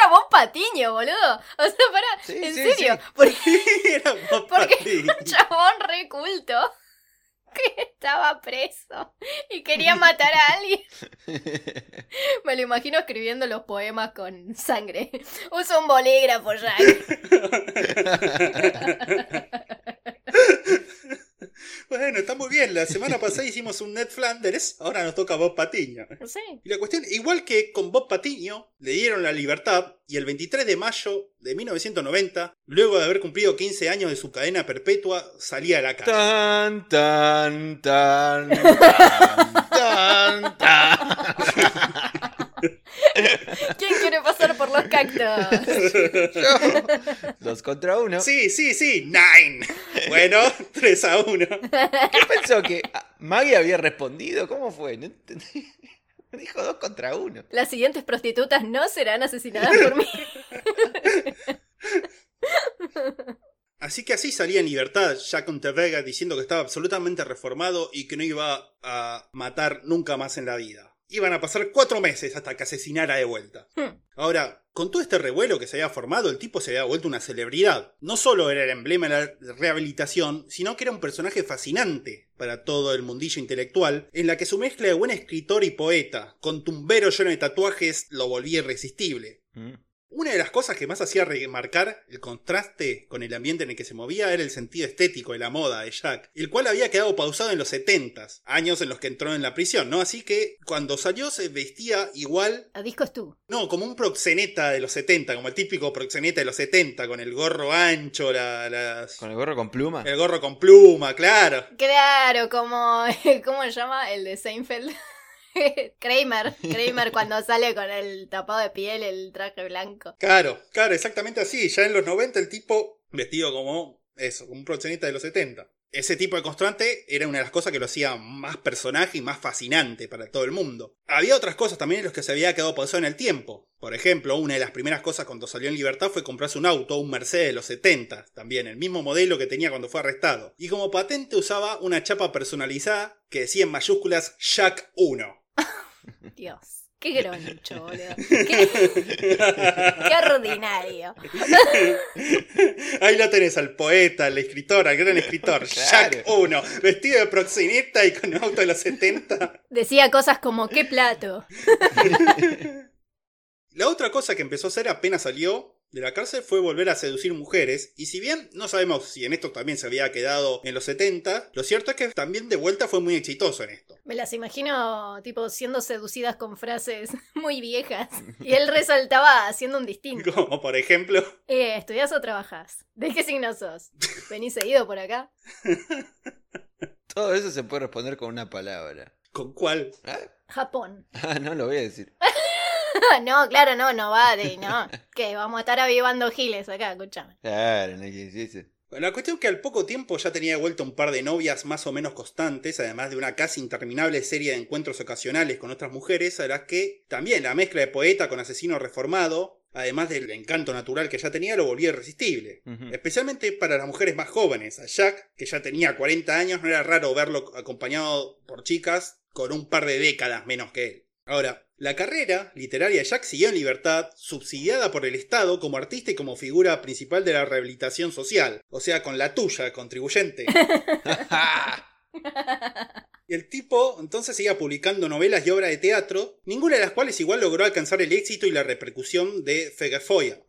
Era Bob Patiño, boludo. O sea, pará, Sí, en sí, serio. sí. Porque Era Bob Porque Patiño. un chabón re culto que estaba preso y quería matar a alguien. Me lo imagino escribiendo los poemas con sangre. Usa un bolígrafo, Jack. Bueno, está muy bien. La semana pasada hicimos un Ned Flanders, ahora nos toca Bob Patiño. Sí. Y la cuestión, igual que con Bob Patiño, le dieron la libertad y el 23 de mayo de 1990, luego de haber cumplido 15 años de su cadena perpetua, salía a la calle. Tan, tan, tan, tan, tan, tan. ¿Quién quiere pasar por los cactos? Yo. Dos contra uno. Sí, sí, sí, nine. Bueno, 3 a 1. ¿Qué pensó que ah, Maggie había respondido? ¿Cómo fue? No entendí. Dijo dos contra uno. Las siguientes prostitutas no serán asesinadas por mí. Así que así salía en libertad Jack Unterweger diciendo que estaba absolutamente reformado y que no iba a matar nunca más en la vida. Iban a pasar cuatro meses hasta que asesinara de vuelta. Hmm. Ahora, con todo este revuelo que se había formado, el tipo se había vuelto una celebridad. No solo era el emblema de la rehabilitación, sino que era un personaje fascinante para todo el mundillo intelectual, en la que su mezcla de buen escritor y poeta, con tumbero lleno de tatuajes, lo volvía irresistible. Mm. Una de las cosas que más hacía remarcar el contraste con el ambiente en el que se movía era el sentido estético de la moda de Jack, el cual había quedado pausado en los 70 años en los que entró en la prisión, ¿no? Así que cuando salió se vestía igual, A disco es tú. no, como un proxeneta de los 70, como el típico proxeneta de los 70, con el gorro ancho, la- las... ¿Con el gorro con pluma? el gorro con pluma, claro. Claro, como. ¿Cómo se llama? El de Seinfeld. Kramer. Kramer cuando sale con el tapado de piel, el traje blanco. Claro, claro, exactamente así. Ya en los 90 el tipo vestido como eso, como un proxeneta de los 70. Ese tipo de constante era una de las cosas que lo hacía más personaje y más fascinante para todo el mundo. Había otras cosas también en las que se había quedado pausado en el tiempo. Por ejemplo, una de las primeras cosas cuando salió en libertad fue comprarse un auto, un Mercedes de los 70, también el mismo modelo que tenía cuando fue arrestado. Y como patente usaba una chapa personalizada que decía en mayúsculas Jack 1. Dios. Qué groncho, boludo. Qué, qué ordinario. Ahí lo tenés al poeta, al escritor, al gran escritor, Jack 1, vestido de proxeneta y con un auto de los 70. Decía cosas como, qué plato. La otra cosa que empezó a hacer apenas salió de la cárcel fue volver a seducir mujeres, y si bien no sabemos si en esto también se había quedado en los 70, lo cierto es que también de vuelta fue muy exitoso en esto. Me las imagino, tipo, siendo seducidas con frases muy viejas. Y él resaltaba haciendo un distinto. Como por ejemplo, Eh, ¿estudias o trabajas? ¿De qué signo sos? ¿Venís seguido por acá? Todo eso se puede responder con una palabra. ¿con cuál? ¿Ah? Japón. Ah, no lo voy a decir. no, claro, no, no va de, no. Que vamos a estar avivando giles acá, escuchame. Claro, no. La cuestión es que al poco tiempo ya tenía de vuelta un par de novias más o menos constantes, además de una casi interminable serie de encuentros ocasionales con otras mujeres, a las que también la mezcla de poeta con asesino reformado, además del encanto natural que ya tenía, lo volvía irresistible. Especialmente para las mujeres más jóvenes. A Jack, que ya tenía 40 años, no era raro verlo acompañado por chicas con un par de décadas menos que él. Ahora, la carrera literaria de Jack siguió en libertad, subsidiada por el Estado como artista y como figura principal de la rehabilitación social, o sea, con la tuya, contribuyente. Y el tipo entonces seguía publicando novelas y obras de teatro, ninguna de las cuales igual logró alcanzar el éxito y la repercusión de Fegafoya,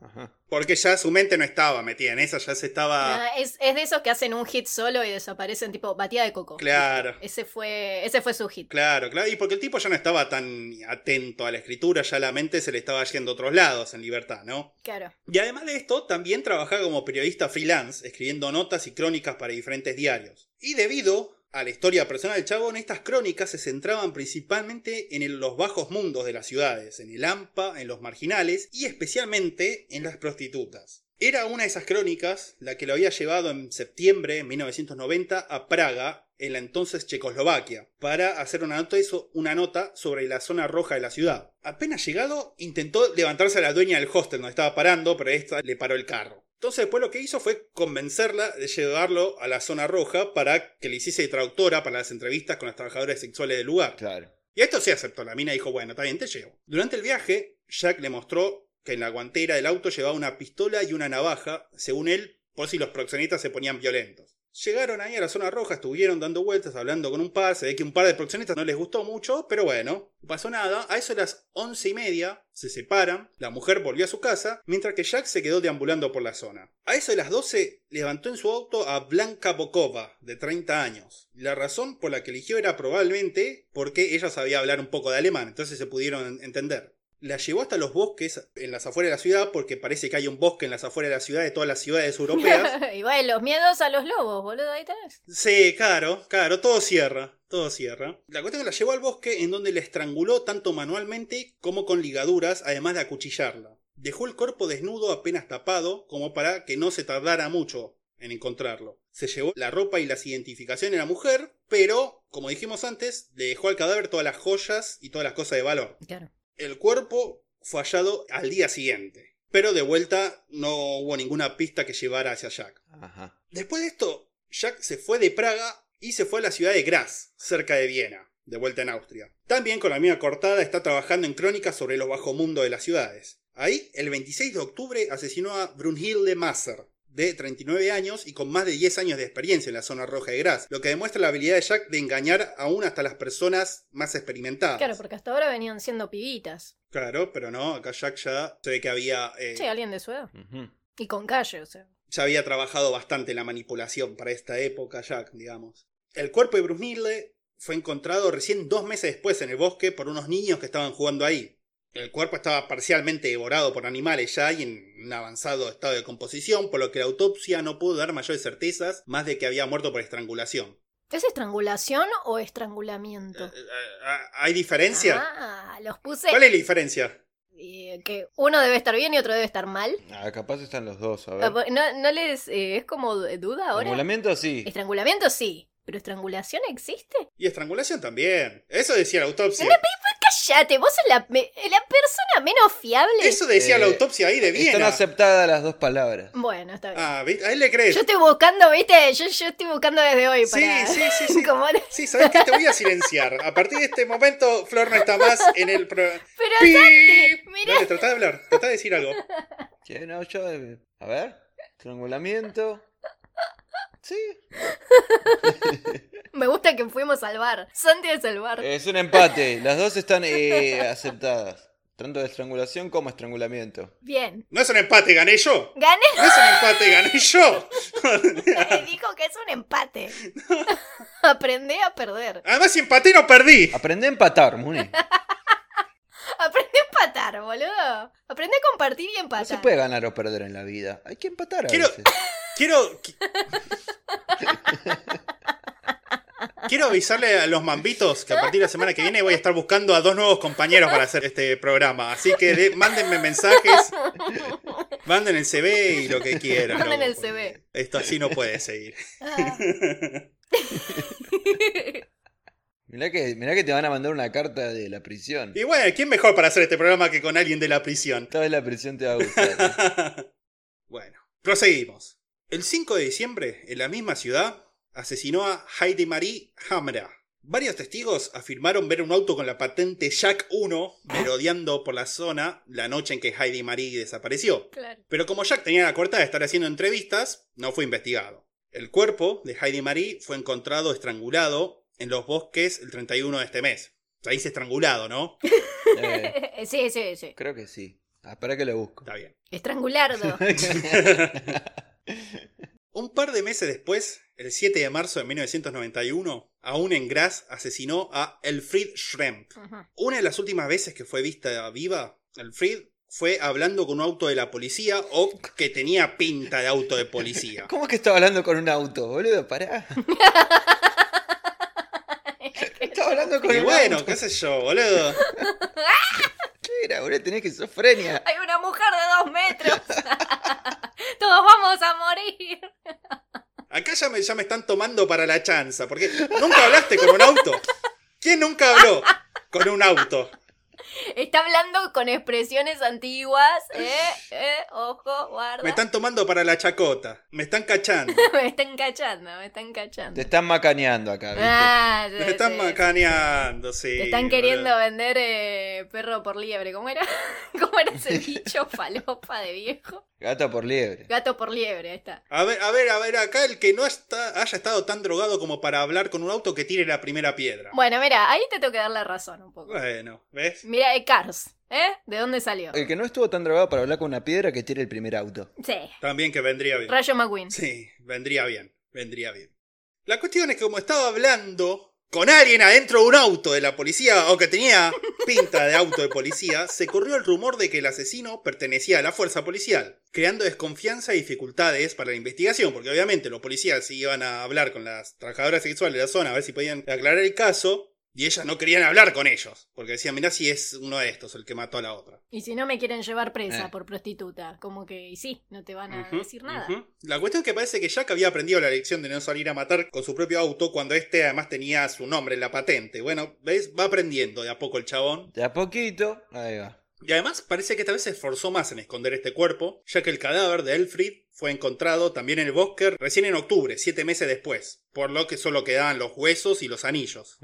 porque ya su mente no estaba metida en esa, ya se estaba... Ah, es, es de esos que hacen un hit solo y desaparecen, tipo, batida de coco. Claro. Ese fue, ese fue su hit. Claro, claro, y porque el tipo ya no estaba tan atento a la escritura, ya la mente se le estaba yendo a otros lados en libertad, ¿no? Claro. Y además de esto, también trabajaba como periodista freelance, escribiendo notas y crónicas para diferentes diarios. Y debido a la historia personal del Chabón, estas crónicas se centraban principalmente en los bajos mundos de las ciudades, en el AMPA, en los marginales y especialmente en las prostitutas. Era una de esas crónicas la que lo había llevado en septiembre de 1990 a Praga, en la entonces Checoslovaquia, para hacer una nota, una nota sobre la zona roja de la ciudad. Apenas llegado, intentó levantarse a la dueña del hostel donde estaba parando, pero esta le paró el carro. Entonces después lo que hizo fue convencerla de llevarlo a la zona roja para que le hiciese traductora para las entrevistas con las trabajadoras sexuales del lugar. Claro. Y esto sí aceptó. La mina dijo, bueno, está bien, te llevo. Durante el viaje, Jack le mostró que en la guantera del auto llevaba una pistola y una navaja, según él, por si los proxenetas se ponían violentos. Llegaron ahí a la zona roja, estuvieron dando vueltas, hablando con un par. Se ve que un par de proxenetas no les gustó mucho, pero bueno, no pasó nada. A eso de las once y media se separan, la mujer volvió a su casa, mientras que Jack se quedó deambulando por la zona. A eso de las 12 levantó en su auto a Blanca Bokova, de 30 años. La razón por la que eligió era probablemente porque ella sabía hablar un poco de alemán, entonces se pudieron entender. La llevó hasta los bosques en las afueras de la ciudad, porque parece que hay un bosque en las afueras de la ciudad de todas las ciudades europeas. y bueno, los miedos a los lobos, boludo, ahí tenés. Sí, claro, claro, todo cierra, todo cierra. La cuestión es que la llevó al bosque en donde la estranguló tanto manualmente como con ligaduras, además de acuchillarla. Dejó el cuerpo desnudo apenas tapado, como para que no se tardara mucho en encontrarlo. Se llevó la ropa y las identificaciones de la mujer, pero, como dijimos antes, le dejó al cadáver todas las joyas y todas las cosas de valor. Claro. El cuerpo fue hallado al día siguiente, pero de vuelta no hubo ninguna pista que llevara hacia Jack. Ajá. Después de esto, Jack se fue de Praga y se fue a la ciudad de Graz, cerca de Viena, de vuelta en Austria. También con la misma cortada está trabajando en crónicas sobre los bajomundos de las ciudades. Ahí, el 26 de octubre, asesinó a Brunhilde Masser, de 39 años y con más de 10 años de experiencia en la zona roja de Graz, lo que demuestra la habilidad de Jack de engañar aún hasta las personas más experimentadas. Claro, porque hasta ahora venían siendo pibitas. Claro, pero no, acá Jack ya se ve que había, eh, Sí, alguien de su edad. Y con calle, o sea. ya había trabajado bastante en la manipulación para esta época, Jack, digamos. El cuerpo de Brunhilde fue encontrado recién dos meses después en el bosque por unos niños que estaban jugando ahí. El cuerpo estaba parcialmente devorado por animales ya y en un avanzado estado de composición, por lo que la autopsia no pudo dar mayores certezas más de que había muerto por estrangulación. ¿Es estrangulación o estrangulamiento? Eh, eh, ¿Hay diferencia? Ah, los puse. ¿Cuál es la diferencia? Eh, que uno debe estar bien y otro debe estar mal. Ah, capaz están los dos, a Ah, ver. ¿No, no les eh, es como duda ahora? Estrangulamiento sí. Estrangulamiento sí, pero estrangulación existe. Y estrangulación también. Eso decía la autopsia. Cállate, vos sos la, me- la persona menos fiable. Eso decía la Eh, autopsia ahí de Están Viena. aceptadas las dos palabras. Bueno, está bien. Ah, ¿viste? a él le crees. Yo estoy buscando, viste, yo, yo estoy buscando desde hoy Sí, para... sí, sí, sí. como- Sí, ¿sabes qué? Te voy a silenciar. A partir de este momento, Flor no está más en el programa. Pero Santi, mira, Dale, tratá de hablar, tratá de decir algo. ¿Qué? No, yo. A ver. Estrangulamiento. Sí. me gusta que fuimos al bar. Santi es el bar. Es un empate. Las dos están eh, aceptadas. Tanto de estrangulación como estrangulamiento. Bien. No es un empate, gané yo. Gané. No es un empate, gané yo. Dijo que es un empate. Aprendí a perder. Además, si empaté, no perdí. Aprende a empatar, Muni. Aprendí a empatar, boludo. Aprendí a compartir y No se empatar. puede ganar o perder en la vida. Hay que empatar a Quiero- veces. Quiero. Qui- Quiero avisarle a los mambitos que a partir de la semana que viene voy a estar buscando a dos nuevos compañeros para hacer este programa. Así que de- mándenme mensajes, manden el CV y lo que quieran. Manden el CV. Esto así no puede seguir. Ah. Mirá que, mirá que te van a mandar una carta de la prisión. Y bueno, ¿quién mejor para hacer este programa que con alguien de la prisión? Esta vez la prisión te va a gustar. bueno, proseguimos. El 5 de diciembre, en la misma ciudad, asesinó a Heidi Marie Hamra. Varios testigos afirmaron ver un auto con la patente Jack 1 merodeando por la zona la noche en que Heidi Marie desapareció. Claro. Pero como Jack tenía la corta de estar haciendo entrevistas, no fue investigado. El cuerpo de Heidi Marie fue encontrado estrangulado en los bosques el 31 de este mes. Ahí dice estrangulado, ¿no? Eh, sí, sí, sí. creo que sí. Ah, espera que lo busco. Está bien. Estrangulardo. Un par de meses después, el 7 de marzo de 1991, aún en Graz asesinó a Elfried Schremp. Una de las últimas veces que fue vista viva, Elfried fue hablando con un auto de la policía o que tenía pinta de auto de policía. ¿Cómo que estaba hablando con un auto, boludo? Pará. Estaba hablando con Y un bueno, auto. qué sé yo, boludo. ¿Qué era, boludo? Tenés esquizofrenia. Hay una mujer de dos metros. Todos vamos a morir. Acá ya me, ya me están tomando para la chanza, porque nunca hablaste con un auto. ¿Quién nunca habló con un auto? Está hablando con expresiones antiguas. Eh, eh, ojo, guarda. Me están tomando para la chacota. Me están cachando. Me están cachando, me están cachando. Te están macaneando acá, ¿viste? Ah, sí, Me están sí, macaneando, sí. Te están queriendo vender eh, perro por liebre. ¿Cómo era? ¿Cómo era ese dicho falopa de viejo? Gato por liebre. Gato por liebre, ahí está. A ver, a ver, a ver, acá el que no está, haya estado tan drogado como para hablar con un auto que tire la primera piedra. Bueno, mira, ahí te tengo que dar la razón un poco. Bueno, ¿ves? Mira, eh, Cars, ¿eh? ¿De dónde salió? El que no estuvo tan drogado para hablar con una piedra que tire el primer auto. Sí, También que vendría bien. Rayo McQueen. Sí, vendría bien, vendría bien. La cuestión es que como estaba hablando con alguien adentro de un auto de la policía o que tenía pinta de auto de policía, se corrió el rumor de que el asesino pertenecía a la fuerza policial, creando desconfianza y dificultades para la investigación, porque obviamente los policías iban a hablar con las trabajadoras sexuales de la zona a ver si podían aclarar el caso, y ellas no querían hablar con ellos, porque decían, mirá si es uno de estos el que mató a la otra. Y si no me quieren llevar presa Eh. por prostituta, como que, y sí, no te van a decir nada. La cuestión es que parece que Jack había aprendido la lección de no salir a matar con su propio auto cuando este además tenía su nombre en la patente. Bueno, ¿ves? Va aprendiendo de a poco el chabón. De a poquito, ahí va. Y además parece que esta vez se esforzó más en esconder este cuerpo, ya que el cadáver de Elfried fue encontrado también en el bosque recién en octubre, siete meses después, por lo que solo quedaban los huesos y los anillos.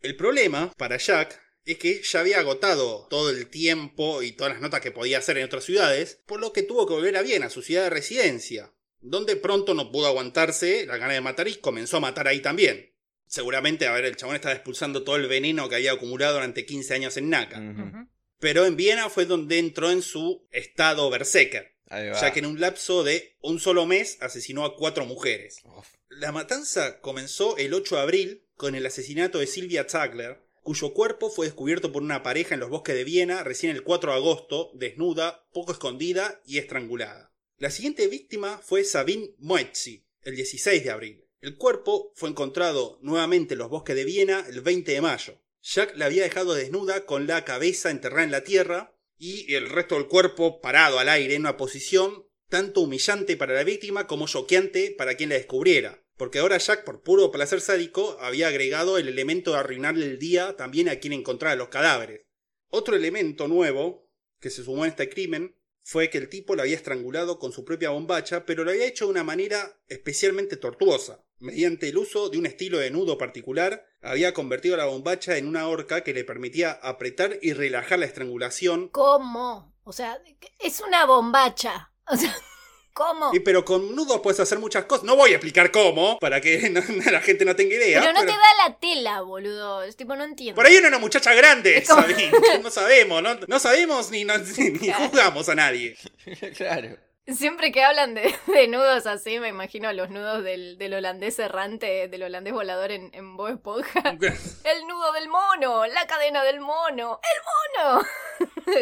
El problema para Jack es que ya había agotado todo el tiempo y todas las notas que podía hacer en otras ciudades, por lo que tuvo que volver a Viena, a su ciudad de residencia, donde pronto no pudo aguantarse la gana de matar y comenzó a matar ahí también. Seguramente, a ver, el chabón estaba expulsando todo el veneno que había acumulado durante 15 años en Naka. Pero en Viena fue donde entró en su estado berserker, ya que en un lapso de un solo mes asesinó a cuatro mujeres. Uf. La matanza comenzó el 8 de abril con el asesinato de Silvia Zagler, cuyo cuerpo fue descubierto por una pareja en los bosques de Viena recién el 4 de agosto, desnuda, poco escondida y estrangulada. La siguiente víctima fue Sabine Moetzi, el 16 de abril. El cuerpo fue encontrado nuevamente en los bosques de Viena el 20 de mayo. Jack la había dejado desnuda con la cabeza enterrada en la tierra y el resto del cuerpo parado al aire en una posición tanto humillante para la víctima como choqueante para quien la descubriera. Porque ahora Jack, por puro placer sádico, había agregado el elemento de arruinarle el día también a quien encontrara los cadáveres. Otro elemento nuevo que se sumó a este crimen fue que el tipo lo había estrangulado con su propia bombacha, pero lo había hecho de una manera especialmente tortuosa. Mediante el uso de un estilo de nudo particular, había convertido la bombacha en una horca que le permitía apretar y relajar la estrangulación. ¿Cómo? O sea, es una bombacha. O sea, ¿cómo? Y pero con nudos puedes hacer muchas cosas. No voy a explicar cómo, para que no- la gente no tenga idea. Pero no pero- te da la tela, boludo. Es tipo, no entiendo. Por ahí era una muchacha grande, Es como-. No sabemos, no, no sabemos ni, no- ni Claro. juzgamos a nadie. claro. Siempre que hablan de, de nudos así, me imagino los nudos del, del holandés errante, del holandés volador en, en Bob Esponja. El nudo del mono, la cadena del mono, el mono.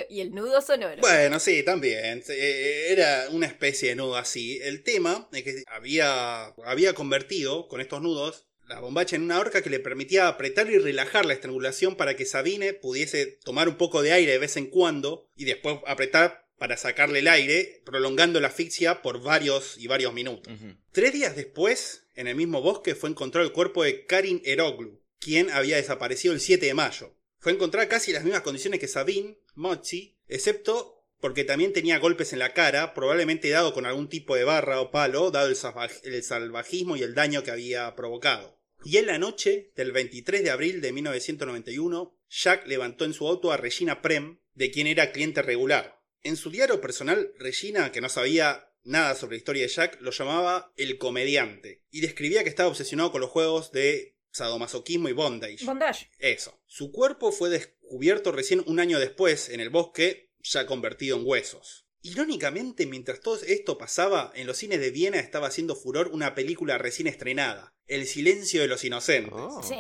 y el nudo sonoro. Bueno, sí, también. Eh, Era una especie de nudo así. El tema es que había, había convertido con estos nudos la bombacha en una horca que le permitía apretar y relajar la estrangulación para que Sabine pudiese tomar un poco de aire de vez en cuando y después apretar para sacarle el aire, prolongando la asfixia por varios y varios minutos. Tres días después, en el mismo bosque, fue encontrado el cuerpo de Karin Eroglu, quien había desaparecido el 7 de mayo. Fue encontrada casi en las mismas condiciones que Sabine, Mochi, excepto porque también tenía golpes en la cara, probablemente dado con algún tipo de barra o palo, dado el, salvaj- el salvajismo y el daño que había provocado. Y en la noche del 23 de abril de 1991, Jack levantó en su auto a Regina Prem, de quien era cliente regular. En su diario personal, Regina, que no sabía nada sobre la historia de Jack, lo llamaba el comediante y describía que estaba obsesionado con los juegos de sadomasoquismo y bondage. Bondage. Eso. Su cuerpo fue descubierto recién un año después en el bosque, ya convertido en huesos. Irónicamente, mientras todo esto pasaba, en los cines de Viena estaba haciendo furor una película recién estrenada, El silencio de los inocentes. Oh. Sí.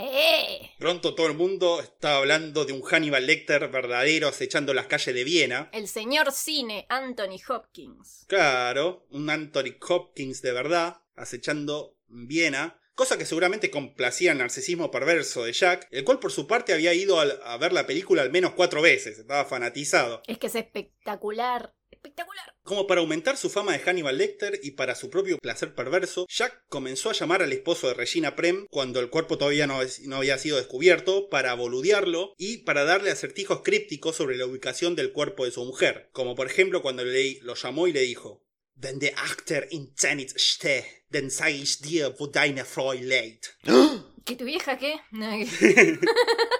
Pronto todo el mundo estaba hablando de un Hannibal Lecter verdadero acechando las calles de Viena. El señor cine Anthony Hopkins. Claro, un Anthony Hopkins de verdad, acechando Viena, cosa que seguramente complacía el narcisismo perverso de Jack, el cual por su parte había ido al- a ver la película al menos cuatro veces, estaba fanatizado. Es que es espectacular. Espectacular. Como para aumentar su fama de Hannibal Lecter y para su propio placer perverso, Jack comenzó a llamar al esposo de Regina Prem cuando el cuerpo todavía no, no había sido descubierto para boludearlo y para darle acertijos crípticos sobre la ubicación del cuerpo de su mujer, como por ejemplo cuando le, lo llamó y le dijo Wenn der Achter in Zenit steht, dann sag ich dir, wo deine Frau lebt. ¿Que tu vieja qué?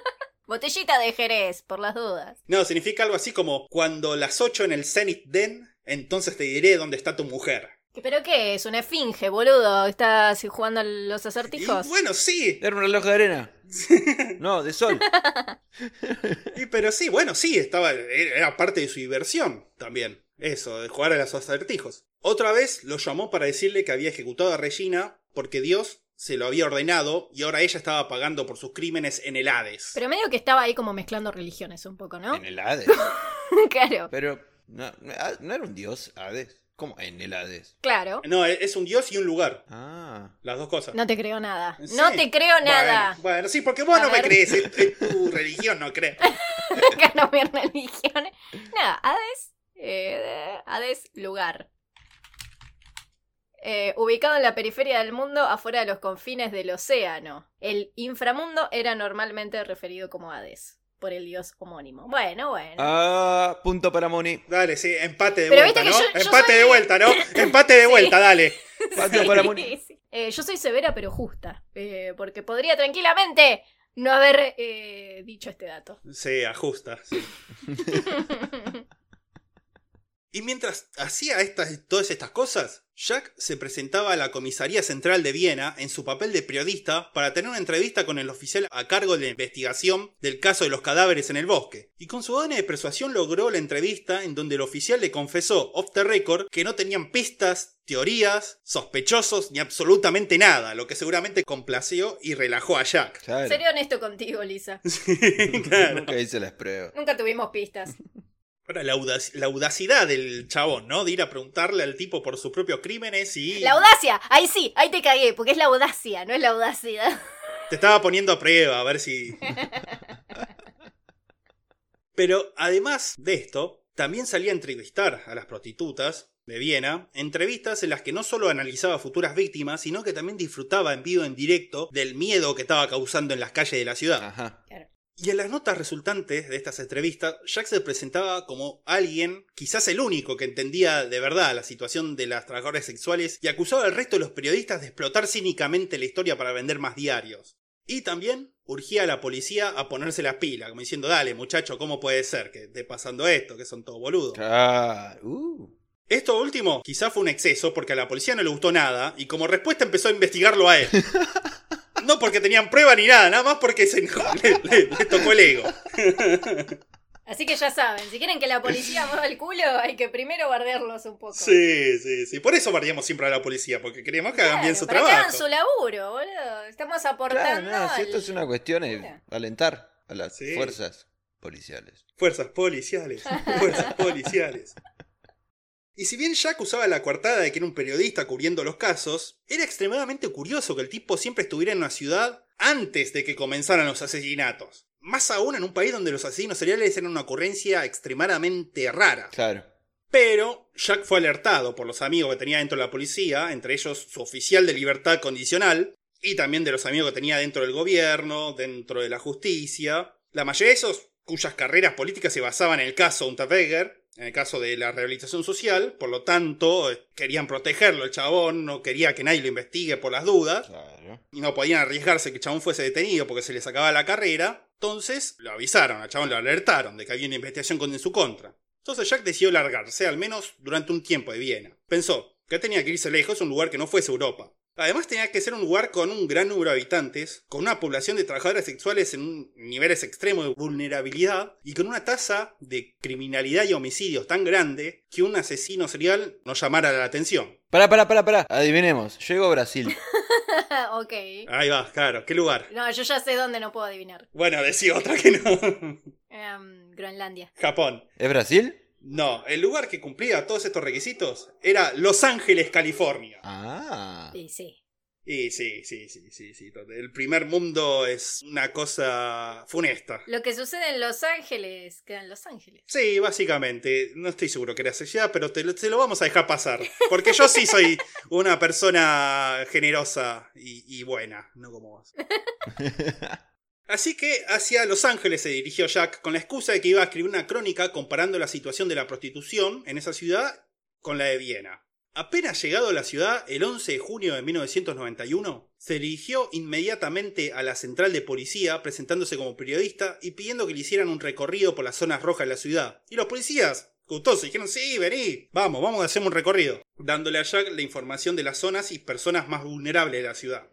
Botellita de Jerez, por las dudas. No, significa algo así como cuando las 8 en el Zenit Den, entonces te diré dónde está tu mujer. ¿Que- ¿Pero qué es? ¿Una esfinge, boludo? ¿Estás jugando a los Y acertijos? bueno, sí, Era un reloj de arena. No, de sol. Y, pero sí, bueno, sí, estaba, era parte de su diversión también. Eso, de jugar a los acertijos. Otra vez lo llamó para decirle que había ejecutado a Regina porque Dios se lo había ordenado y ahora ella estaba pagando por sus crímenes en el Hades. Pero medio que estaba ahí como mezclando religiones un poco, ¿no? En el Hades. claro, Pero, no, no no era un dios Hades. ¿Cómo en el Hades? claro. No, es un dios y un lugar. Ah. Las dos cosas. No te creo nada. Sí. No te creo nada. Bueno, sí, porque vos A no me crees, es, es tu religión no crees. Ganó mi religión. Nada, Hades. eh, Hades, lugar. Eh, ubicado en la periferia del mundo, afuera de los confines del océano. El inframundo era normalmente referido como Hades, por el dios homónimo. Bueno, bueno. Ah, punto para Moni. Dale, sí, empate de Pero vuelta, ¿no? que yo- yo empate soy- de vuelta, ¿no? Empate de vuelta, dale. Punto para Moni. Sí. Eh, yo soy severa pero justa, eh, porque podría tranquilamente no haber eh, dicho este dato. Sí, ajusta, sí. Y mientras hacía estas, todas estas cosas, Jack se presentaba a la comisaría central de Viena en su papel de periodista para tener una entrevista con el oficial a cargo de la investigación del caso de los cadáveres en el bosque. Y con su dones de persuasión logró la entrevista en donde el oficial le confesó off the record que no tenían pistas, teorías, sospechosos ni absolutamente nada, lo que seguramente complació y relajó a Jack. Claro. Seré honesto contigo, Lisa. claro. Nunca hice las pruebas. Nunca tuvimos pistas. Ahora, la, audac- la audacidad del chabón, ¿no? De ir a preguntarle al tipo por sus propios crímenes y... La audacia, ahí sí, ahí te cagué, porque es la audacia, no es la audacidad. Te estaba poniendo a prueba, a ver si... Pero además de esto, también salía a entrevistar a las prostitutas de Viena, entrevistas en las que no solo analizaba futuras víctimas, sino que también disfrutaba en vivo en directo del miedo que estaba causando en las calles de la ciudad. Ajá. Y en las notas resultantes de estas entrevistas, Jack se presentaba como alguien, quizás el único que entendía de verdad la situación de las trabajadoras sexuales y acusaba al resto de los periodistas de explotar cínicamente la historia para vender más diarios. Y también urgía a la policía a ponerse la pila, como diciendo, dale muchacho, ¿cómo puede ser que esté pasando esto? Que son todos boludos. Uh. Esto último quizás fue un exceso porque a la policía no le gustó nada y como respuesta empezó a investigarlo a él. No porque tenían prueba ni nada, nada más porque se, le, le- le tocó el ego. Así que ya saben, si quieren que la policía mueva el culo, hay que primero bardearlos un poco. Sí, sí, sí. Por eso bardeamos siempre a la policía, porque queremos que hagan Claro, bien su para que hagan trabajo. su laburo, boludo. Estamos Claro, aportando. no, si esto al- es una cuestión de Mira. alentar a las Sí. fuerzas policiales. Fuerzas policiales, fuerzas policiales. Y si bien Jack usaba la coartada de que era un periodista cubriendo los casos, era extremadamente curioso que el tipo siempre estuviera en una ciudad antes de que comenzaran los asesinatos. Más aún en un país donde los asesinos seriales eran una ocurrencia extremadamente rara. Claro. Pero Jack fue alertado por los amigos que tenía dentro de la policía, entre ellos su oficial de libertad condicional, y también de los amigos que tenía dentro del gobierno, dentro de la justicia. La mayoría de esos cuyas carreras políticas se basaban en el caso Unterweger, en el caso de la rehabilitación social, por lo tanto eh, querían protegerlo el chabón, no quería que nadie lo investigue por las dudas Claro. y no podían arriesgarse que el chabón fuese detenido porque se le sacaba la carrera. Entonces lo avisaron, al chabón lo alertaron de que había una investigación en su contra. Entonces Jack decidió largarse, al menos durante un tiempo de Viena. Pensó que tenía que irse lejos, a un lugar que no fuese Europa. Además tenía que ser un lugar con un gran número de habitantes, con una población de trabajadores sexuales en un- niveles extremos de vulnerabilidad y con una tasa de criminalidad y homicidios tan grande que un asesino serial no llamara la atención. Pará, pará, pará, pará. Adivinemos. Llego a Brasil. ok. Ahí va, claro, ¿qué lugar? No, yo ya sé dónde no puedo adivinar. Bueno, decía otra que no. Em, Groenlandia. Japón. ¿Es Brasil? No, el lugar que cumplía todos estos requisitos era Los Ángeles, California. Ah. Y sí. Y sí, sí, sí, sí, sí. El primer mundo es una cosa funesta. Lo que sucede en Los Ángeles queda en Los Ángeles. Sí, básicamente. No estoy seguro que era ya, pero te, lo- te lo vamos a dejar pasar. Porque yo sí soy una persona generosa y, y buena, no como vos. Así que hacia Los Ángeles se dirigió Jack con la excusa de que iba a escribir una crónica comparando la situación de la prostitución en esa ciudad con la de Viena. Apenas llegado a la ciudad, el 11 de junio de 1991, se dirigió inmediatamente a la central de policía presentándose como periodista y pidiendo que le hicieran un recorrido por las zonas rojas de la ciudad. Y los policías, gustosos, dijeron, sí, vení, vamos, vamos a hacer un recorrido, dándole a Jack la información de las zonas y personas más vulnerables de la ciudad.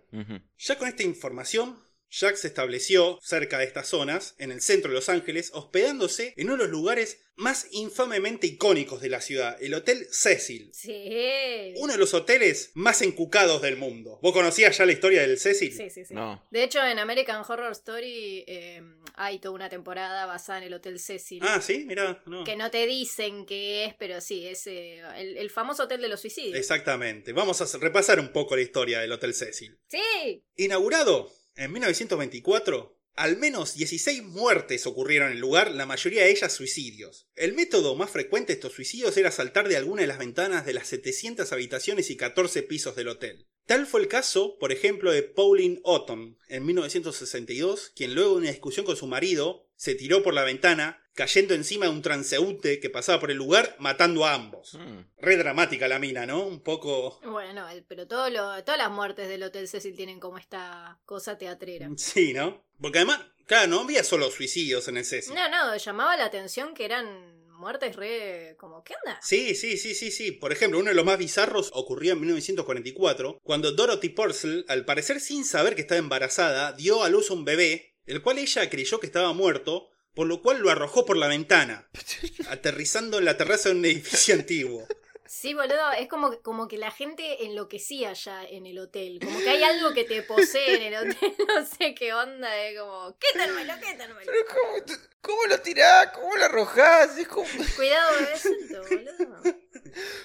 Ya con esta información, Jack se estableció cerca de estas zonas, en el centro de Los Ángeles, hospedándose en uno de los lugares más infamemente icónicos de la ciudad, el Hotel Cecil. Sí. Uno de los hoteles más encucados del mundo. ¿Vos conocías ya la historia del Cecil? Sí, sí, sí. No. De hecho, en American Horror Story eh, hay toda una temporada basada en el Hotel Cecil. Ah, sí, mirá, no. Que no te dicen qué es, pero sí, es eh, el, el famoso Hotel de los Suicidios. Exactamente. Vamos a repasar un poco la historia del Hotel Cecil. Sí. Inaugurado en 1924, al menos 16 muertes ocurrieron en el lugar, la mayoría de ellas suicidios. El método más frecuente de estos suicidios era saltar de alguna de las ventanas de las 700 habitaciones y 14 pisos del hotel. Tal fue el caso, por ejemplo, de Pauline Otton en 1962, quien luego de una discusión con su marido se tiró por la ventana, cayendo encima de un transeúnte que pasaba por el lugar, matando a ambos. Mm. Re dramática la mina, ¿no? Un poco... Bueno, no, pero todo lo, todas las muertes del Hotel Cecil tienen como esta cosa teatrera. Sí, ¿no? Porque además, claro, no había solo suicidios en el Cecil. No, no, llamaba la atención que eran muertes re... como, ¿qué onda? Sí, sí, sí, sí, sí. Por ejemplo, uno de los más bizarros ocurrió en 1944, cuando Dorothy Purcell, al parecer sin saber que estaba embarazada, dio a luz a un bebé, el cual ella creyó que estaba muerto, por lo cual lo arrojó por la ventana, aterrizando en la terraza de un edificio antiguo. Sí, boludo, es como, como que la gente enloquecía ya en el hotel. Como que hay algo que te posee en el hotel. No sé qué onda, es como, quítenmelo, quítenmelo. Pero ¿cómo, ¿Cómo lo tirás? ¿Cómo lo arrojás? Es como- Cuidado, bebecito, boludo.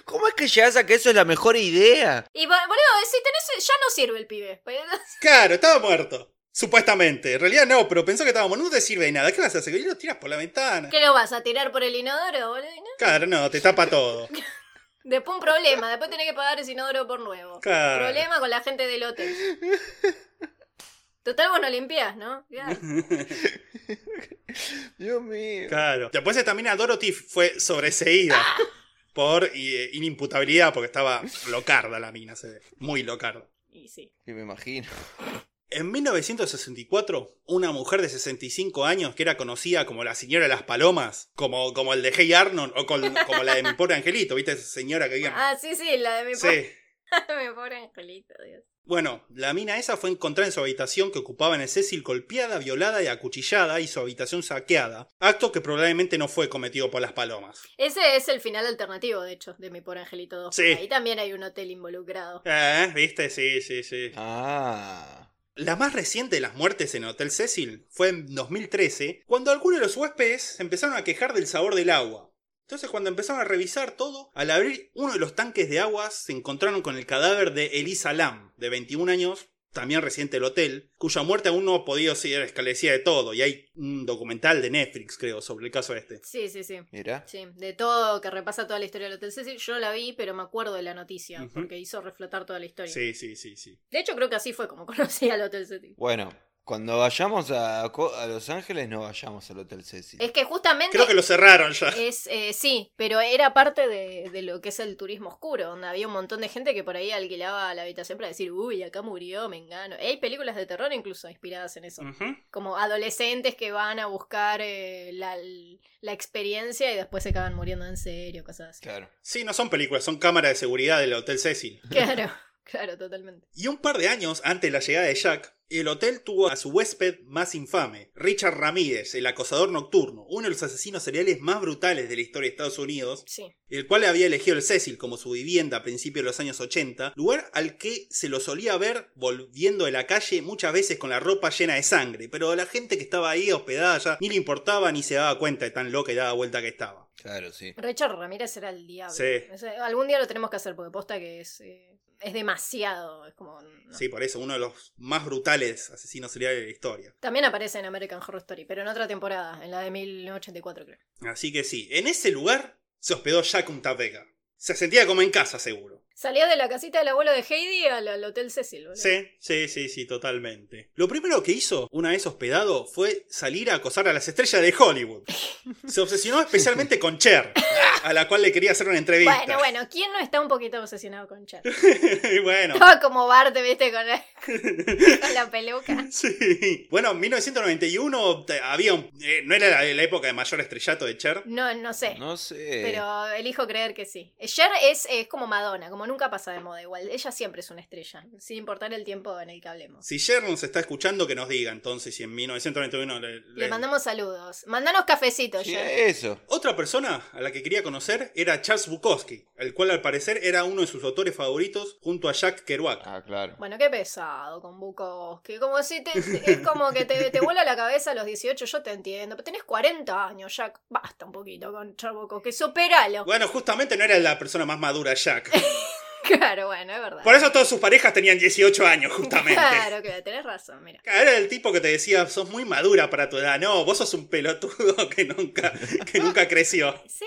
¿Cómo es que llegás a que eso es la mejor idea? Y bo- boludo, si tenés, ya no sirve el pibe. Claro, estaba muerto. Supuestamente. En realidad no, pero pensó que estábamos. No te sirve de nada. ¿Qué vas a hacer? Y lo tiras por la ventana. ¿Qué lo vas a tirar por el inodoro, boludo? ¿No? Claro, no, te tapa todo. Después un problema, después tenés que pagar ese inodoro por nuevo. Claro. Problema con la gente del hotel. Total, vos no limpiás, ¿no? Claro. Dios mío. Claro. Después también a Dorothy fue sobreseída por eh, inimputabilidad porque estaba locarda la mina, se ve. Muy locarda. Y sí. Que me imagino. En 1964, una mujer de 65 años que era conocida como la señora de las palomas, como, como el de Hey Arnold o con- como la de mi pobre angelito, ¿viste? Esa señora que había. Ah, sí, sí, la de mi, Sí. pobre, mi pobre angelito, Dios. Bueno, la mina esa fue encontrada en su habitación que ocupaba en el Cecil golpeada, violada y acuchillada y su habitación saqueada. Acto que probablemente no fue cometido por las palomas. Ese es el final alternativo, de hecho, de mi pobre angelito 2. Sí. Ahí también hay un hotel involucrado. Eh, ¿viste? Sí, sí, sí. Ah. La más reciente de las muertes en Hotel Cecil fue en 2013, cuando algunos de los huéspedes empezaron a quejar del sabor del agua. Entonces cuando empezaron a revisar todo, al abrir uno de los tanques de aguas se encontraron con el cadáver de Elisa Lam, de 21 años, también residente del hotel, cuya muerte aún no ha podido ser esclarecida de todo, y hay un documental de Netflix, creo, sobre el caso este. Sí, sí, sí. Mira. Sí, de todo, que repasa toda la historia del Hotel Cecil. Yo la vi, pero me acuerdo de la noticia, porque hizo reflotar toda la historia. Sí, sí, sí, sí. De hecho, creo que así fue como conocí al Hotel Cecil. Bueno, cuando vayamos a, Los Ángeles, no vayamos al Hotel Cecil. Es que justamente... Creo que lo cerraron ya. Es, eh, sí, pero era parte de, de lo que es el turismo oscuro, donde había un montón de gente que por ahí alquilaba la habitación para decir, uy, acá murió, me engano. Hay películas de terror incluso inspiradas en eso. Como adolescentes que van a buscar eh, la, la experiencia y después se acaban muriendo en serio, cosas así. Claro. Sí, no son películas, son cámaras de seguridad del Hotel Cecil. Claro, claro, totalmente. Y un par de años antes de la llegada de Jack, el hotel tuvo a su huésped más infame, Richard Ramírez, el acosador nocturno, uno de los asesinos seriales más brutales de la historia de Estados Unidos, Sí. el cual había elegido el Cecil como su vivienda a principios de los años 80, lugar al que se lo solía ver volviendo de la calle muchas veces con la ropa llena de sangre, pero la gente que estaba ahí hospedada ya ni le importaba ni se daba cuenta de tan loca y dada vuelta que estaba. Claro, sí. Richard Ramírez era el diablo. Sí. Ese- algún día lo tenemos que hacer porque posta que es, eh, es demasiado. Es como. no. Sí, por eso, uno de los más brutales asesinos seriales de la historia. También aparece en American Horror Story, pero en otra temporada, en la de 1984, creo. Así que sí, en ese lugar se hospedó Jack Untapega. Se sentía como en casa, seguro. Salió de la casita del abuelo de Heidi al, al Hotel Cecil, boludo. Sí, sí, sí, sí, totalmente. Lo primero que hizo, una vez hospedado, fue salir a acosar a las estrellas de Hollywood. Se obsesionó especialmente con Cher, a la cual le quería hacer una entrevista. Bueno, bueno, ¿quién no está un poquito obsesionado con Cher? Y bueno. Estaba como Bart, viste, con la, con la peluca. Sí. Bueno, en 1991 te- había un- eh, no era la, la época de mayor estrellato de Cher. No, no sé. No sé. Pero elijo creer que sí. Cher es, es como Madonna, como nunca pasa de moda igual. Ella siempre es una estrella, sin importar el tiempo en el que hablemos. Si Cher nos está escuchando, que nos diga entonces si en 1991 le- Le le- mandamos saludos. Mandanos cafecitos, Sí, Cher. eso. Otra persona a la que quería conocer era Charles Bukowski, el cual al parecer era uno de sus autores favoritos junto a Jack Kerouac. Ah, claro. Bueno, qué pesado con Bukowski. Como si te, es como que te, te vuela la cabeza a los 18, yo te entiendo. Pero tenés 40 años, Jack. Basta un poquito con Charles Bukowski. Superalo. Bueno, justamente no era la persona más madura Jack. Claro, bueno, es verdad. Por eso todas sus parejas tenían 18 años, justamente. Claro, claro, tenés razón, mira. Era el tipo que te decía, sos muy madura para tu edad. No, vos sos un pelotudo que nunca, que nunca creció. Sí,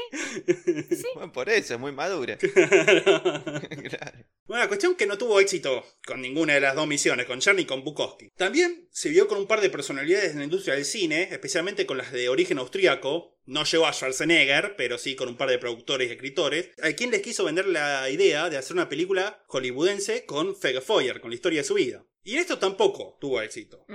Bueno, por eso, es muy madura. claro. Bueno, cuestión que no tuvo éxito con ninguna de las dos misiones, con Cher ni con Bukowski. También se vio con un par de personalidades en la industria del cine, especialmente con las de origen austríaco. No llegó a Schwarzenegger, pero sí con un par de productores y escritores, a quien les quiso vender la idea de hacer una película hollywoodense con Fege Foyer, con la historia de su vida. Y en esto tampoco tuvo éxito.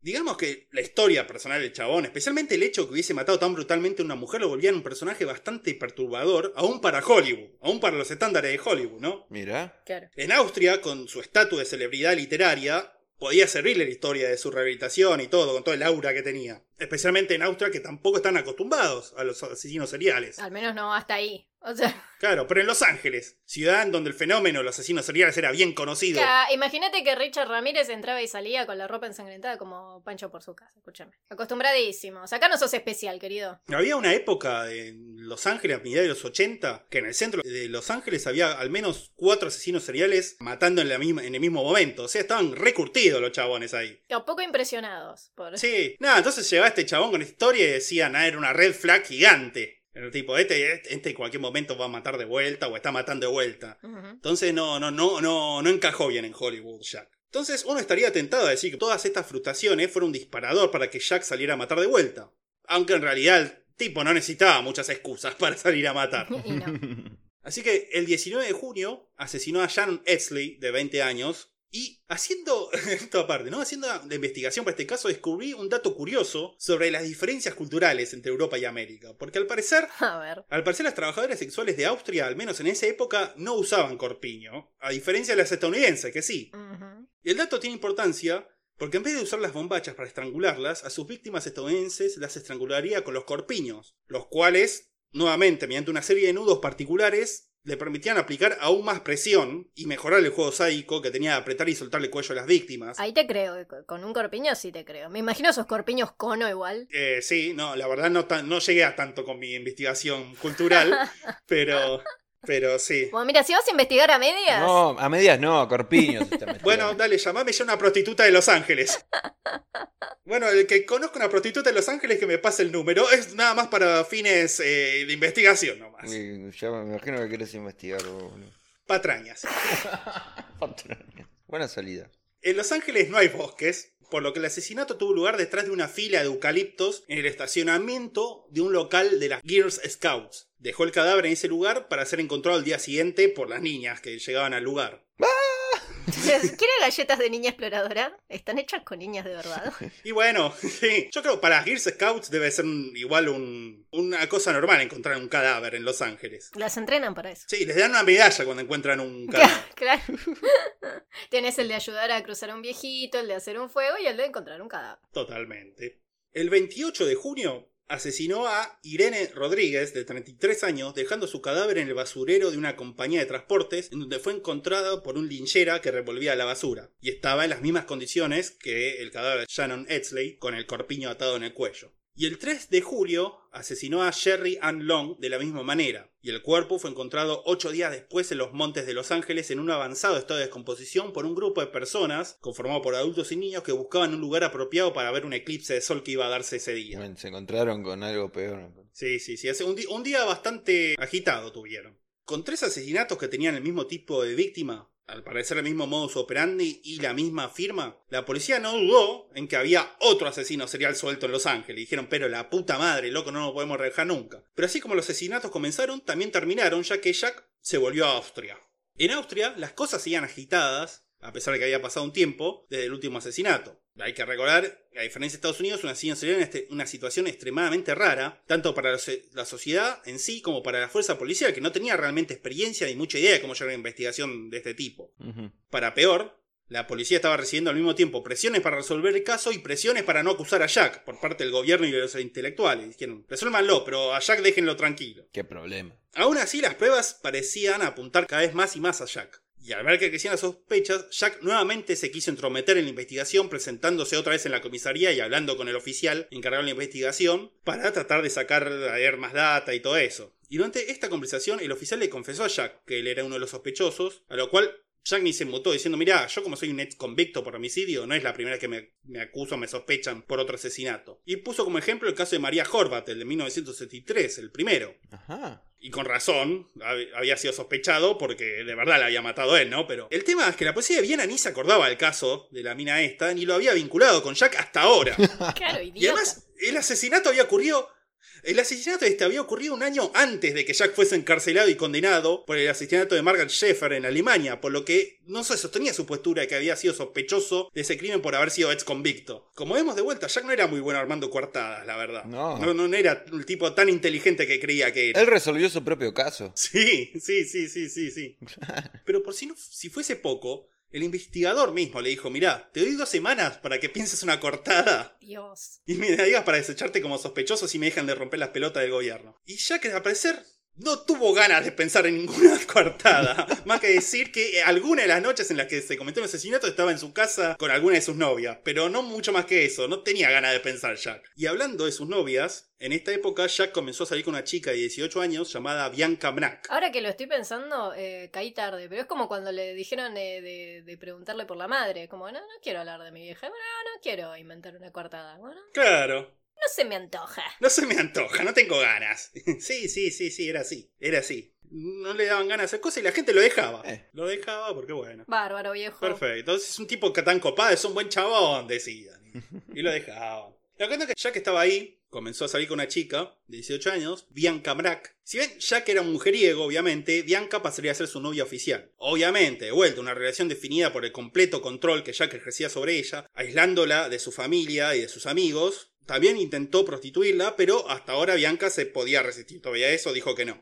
Digamos que la historia personal del chabón, especialmente el hecho que hubiese matado tan brutalmente a una mujer, lo volvían un personaje bastante perturbador, aún para Hollywood, aún para los estándares de Hollywood, ¿no? Mira. claro. En Austria, con su estatus de celebridad literaria, podía servirle la historia de su rehabilitación y todo, con todo el aura que tenía. Especialmente en Austria, que tampoco están acostumbrados a los asesinos seriales. Al menos no hasta ahí. O sea, Claro, pero en Los Ángeles, ciudad en donde el fenómeno de los asesinos seriales era bien conocido. ca- imagínate que Richard Ramírez entraba y salía con la ropa ensangrentada como Pancho por su casa, escúchame. Acostumbradísimos. Acá no sos especial, querido. Había una época en Los Ángeles, a mediados de los 80, que en el centro de Los Ángeles había al menos cuatro asesinos seriales matando en, la misma, en el mismo momento. O sea, estaban recurtidos los chabones ahí. Un poco impresionados por... Sí, nada, entonces llegaba este chabón con esta historia y decían, ah, era una red flag gigante. Era tipo, este, este, este en cualquier momento va a matar de vuelta o está matando de vuelta. Entonces no, no, no, no, no encajó bien en Hollywood Jack. Entonces uno estaría tentado a decir que todas estas frustraciones fueron un disparador para que Jack saliera a matar de vuelta. Aunque en realidad el tipo no necesitaba muchas excusas para salir a matar. Así que el 19 de junio asesinó a Shannon Edsley, de 20 años, y haciendo esto aparte, ¿no? Haciendo la investigación para este caso, descubrí un dato curioso sobre las diferencias culturales entre Europa y América. Porque al parecer, A ver. al parecer las trabajadoras sexuales de Austria, al menos en esa época, no usaban corpiño, a diferencia de las estadounidenses, que sí. Y el dato tiene importancia porque en vez de usar las bombachas para estrangularlas, a sus víctimas estadounidenses las estrangularía con los corpiños, los cuales, nuevamente, mediante una serie de nudos particulares, le permitían aplicar aún más presión y mejorar el juego sádico que tenía de apretar y soltar el cuello a las víctimas. Ahí te creo, eh, co- con un corpiño sí te creo. Me imagino esos corpiños cono igual. Eh, sí, no, la verdad no llegué a tanto con mi investigación cultural, pero, pero sí. Bueno, mira, si vas a investigar a medias, No, a medias no, a corpiños. Bueno, dale, llamame ya una prostituta de Los Ángeles. Bueno, el que conozca una prostituta de Los Ángeles que me pase el número es nada más para fines eh, de investigación nomás. Ya me imagino que querés investigar, boludo. Patrañas. Patraña. Buena salida. En Los Ángeles no hay bosques, por lo que el asesinato tuvo lugar detrás de una fila de eucaliptos en el estacionamiento de un local de las Girls Scouts. Dejó el cadáver en ese lugar para ser encontrado al día siguiente por las niñas que llegaban al lugar. ¿quiere galletas de niña exploradora? Están hechas con niñas de verdad. Y bueno, sí, yo creo que para Girls Scouts debe ser un- igual un- una cosa normal encontrar un cadáver en Los Ángeles. Las entrenan para eso. Sí, les dan una medalla cuando encuentran un cadáver. Claro. Tienes el de ayudar a cruzar a un viejito, el de hacer un fuego y el de encontrar un cadáver. Totalmente. El 28 de junio asesinó a Irene Rodríguez, de 33 años, dejando su cadáver en el basurero de una compañía de transportes, en donde fue encontrada por un linchera que revolvía la basura. Y estaba en las mismas condiciones que el cadáver de Shannon Edsley, con el corpiño atado en el cuello. Y el 3 de julio asesinó a Sherry Ann Long de la misma manera, y el cuerpo fue encontrado ocho días después en los montes de Los Ángeles en un avanzado estado de descomposición por un grupo de personas, conformado por adultos y niños, que buscaban un lugar apropiado para ver un eclipse de sol que iba a darse ese día. Bueno, se encontraron con algo peor. Sí, sí, sí, hace un, un día bastante agitado tuvieron. Con tres asesinatos que tenían el mismo tipo de víctima, al parecer el mismo modus operandi y la misma firma, la policía no dudó en que había otro asesino serial suelto en Los Ángeles. Dijeron, pero la puta madre, loco, no lo podemos dejar nunca. Pero así como los asesinatos comenzaron, también terminaron, ya que Jack se volvió a Austria. En Austria, las cosas seguían agitadas, a pesar de que había pasado un tiempo desde el último asesinato. Hay que recordar, que a diferencia de Estados Unidos, un asesino serial es una situación extremadamente rara, tanto para la so- la sociedad en sí como para la fuerza policial, que no tenía realmente experiencia ni mucha idea de cómo llevar una investigación de este tipo. Para peor, la policía estaba recibiendo al mismo tiempo presiones para resolver el caso y presiones para no acusar a Jack por parte del gobierno y de los intelectuales. Dijeron, resuélvanlo, pero a Jack déjenlo tranquilo. Qué problema. Aún así, las pruebas parecían apuntar cada vez más y más a Jack. Y al ver que crecían las sospechas, Jack nuevamente se quiso entrometer en la investigación, presentándose otra vez en la comisaría y hablando con el oficial encargado de la investigación para tratar de sacar a ver más data y todo eso. Y durante esta conversación, el oficial le confesó a Jack que él era uno de los sospechosos, a lo cual Jack ni se mutó diciendo, mirá, yo como soy un ex convicto por homicidio, no es la primera vez que me, me acuso me sospechan por otro asesinato. Y puso como ejemplo el caso de María Horvat, el de 1973, el primero. Ajá. Y con razón, hab- había sido sospechado porque de verdad la había matado él, ¿no? Pero el tema es que la policía de Viena ni se acordaba del caso de la mina esta, ni lo había vinculado con Jack hasta ahora. Claro, y además, el asesinato había ocurrido... El asesinato este había ocurrido un año antes de que Jack fuese encarcelado y condenado por el asesinato de Margaret Schaeffer en Alemania, por lo que no se sostenía su postura de que había sido sospechoso de ese crimen por haber sido ex convicto. Como vemos de vuelta, Jack no era muy bueno armando coartadas, la verdad. No. no, no era el tipo tan inteligente que creía que era. Él resolvió su propio caso. Sí, sí, sí, sí, sí, sí. Pero por si no, si fuese poco, el investigador mismo le dijo, mirá, te doy dos semanas para que pienses una cortada Dios. y me digas para desecharte como sospechoso si me dejan de romper las pelotas del gobierno. Y ya que al parecer no tuvo ganas de pensar en ninguna coartada. Más que decir que alguna de las noches en las que se cometió un asesinato estaba en su casa con alguna de sus novias. Pero no mucho más que eso, no tenía ganas de pensar Jack. Y hablando de sus novias, en esta época Jack comenzó a salir con una chica de 18 años llamada Bianca Brack. Ahora que lo estoy pensando, eh, caí tarde, pero es como cuando le dijeron de, de- de preguntarle por la madre, como, no, no quiero hablar de mi vieja, bueno, no quiero inventar una coartada, bueno, Claro, no se me antoja. no se me antoja, no tengo ganas. Sí, sí, sí, sí, era así, era así. No le daban ganas de hacer cosas y la gente lo dejaba. Eh. Lo dejaba porque bueno. Bárbaro, viejo. Perfecto. Entonces es un tipo que tan copado, es un buen chabón, decían. Y lo dejaban. La cuenta es que Jack estaba ahí, comenzó a salir con una chica de 18 años, Bianca Brack. Si bien Jack era un mujeriego, obviamente, Bianca pasaría a ser su novia oficial. Obviamente, de vuelta, una relación definida por el completo control que Jack ejercía sobre ella, aislándola de su familia y de sus amigos. También intentó prostituirla, pero hasta ahora Bianca se podía resistir. Todavía eso dijo que no.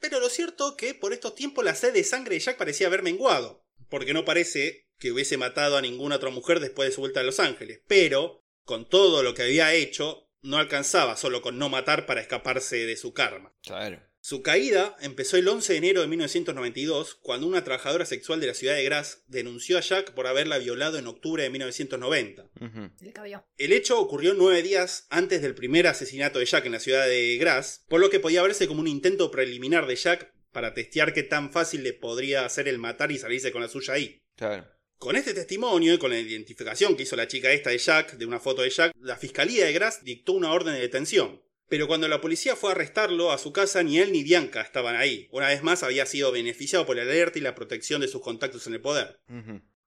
Pero lo cierto que por estos tiempos la sed de sangre de Jack parecía haber menguado, porque no parece que hubiese matado a ninguna otra mujer después de su vuelta a Los Ángeles, pero con todo lo que había hecho, no alcanzaba solo con no matar para escaparse de su karma. Claro. Su caída empezó el 11 de enero de 1992, cuando una trabajadora sexual de la ciudad de Graz denunció a Jack por haberla violado en octubre de 1990. Ujú. Le cabió. El hecho ocurrió nueve días antes del primer asesinato de Jack en la ciudad de Graz, por lo que podía verse como un intento preliminar de Jack para testear qué tan fácil le podría hacer el matar y salirse con la suya ahí. Claro. Con este testimonio y con la identificación que hizo la chica esta de Jack, de una foto de Jack, la fiscalía de Graz dictó una orden de detención. Pero cuando la policía fue a arrestarlo a su casa, ni él ni Bianca estaban ahí. Una vez más había sido beneficiado por el alerta y la protección de sus contactos en el poder.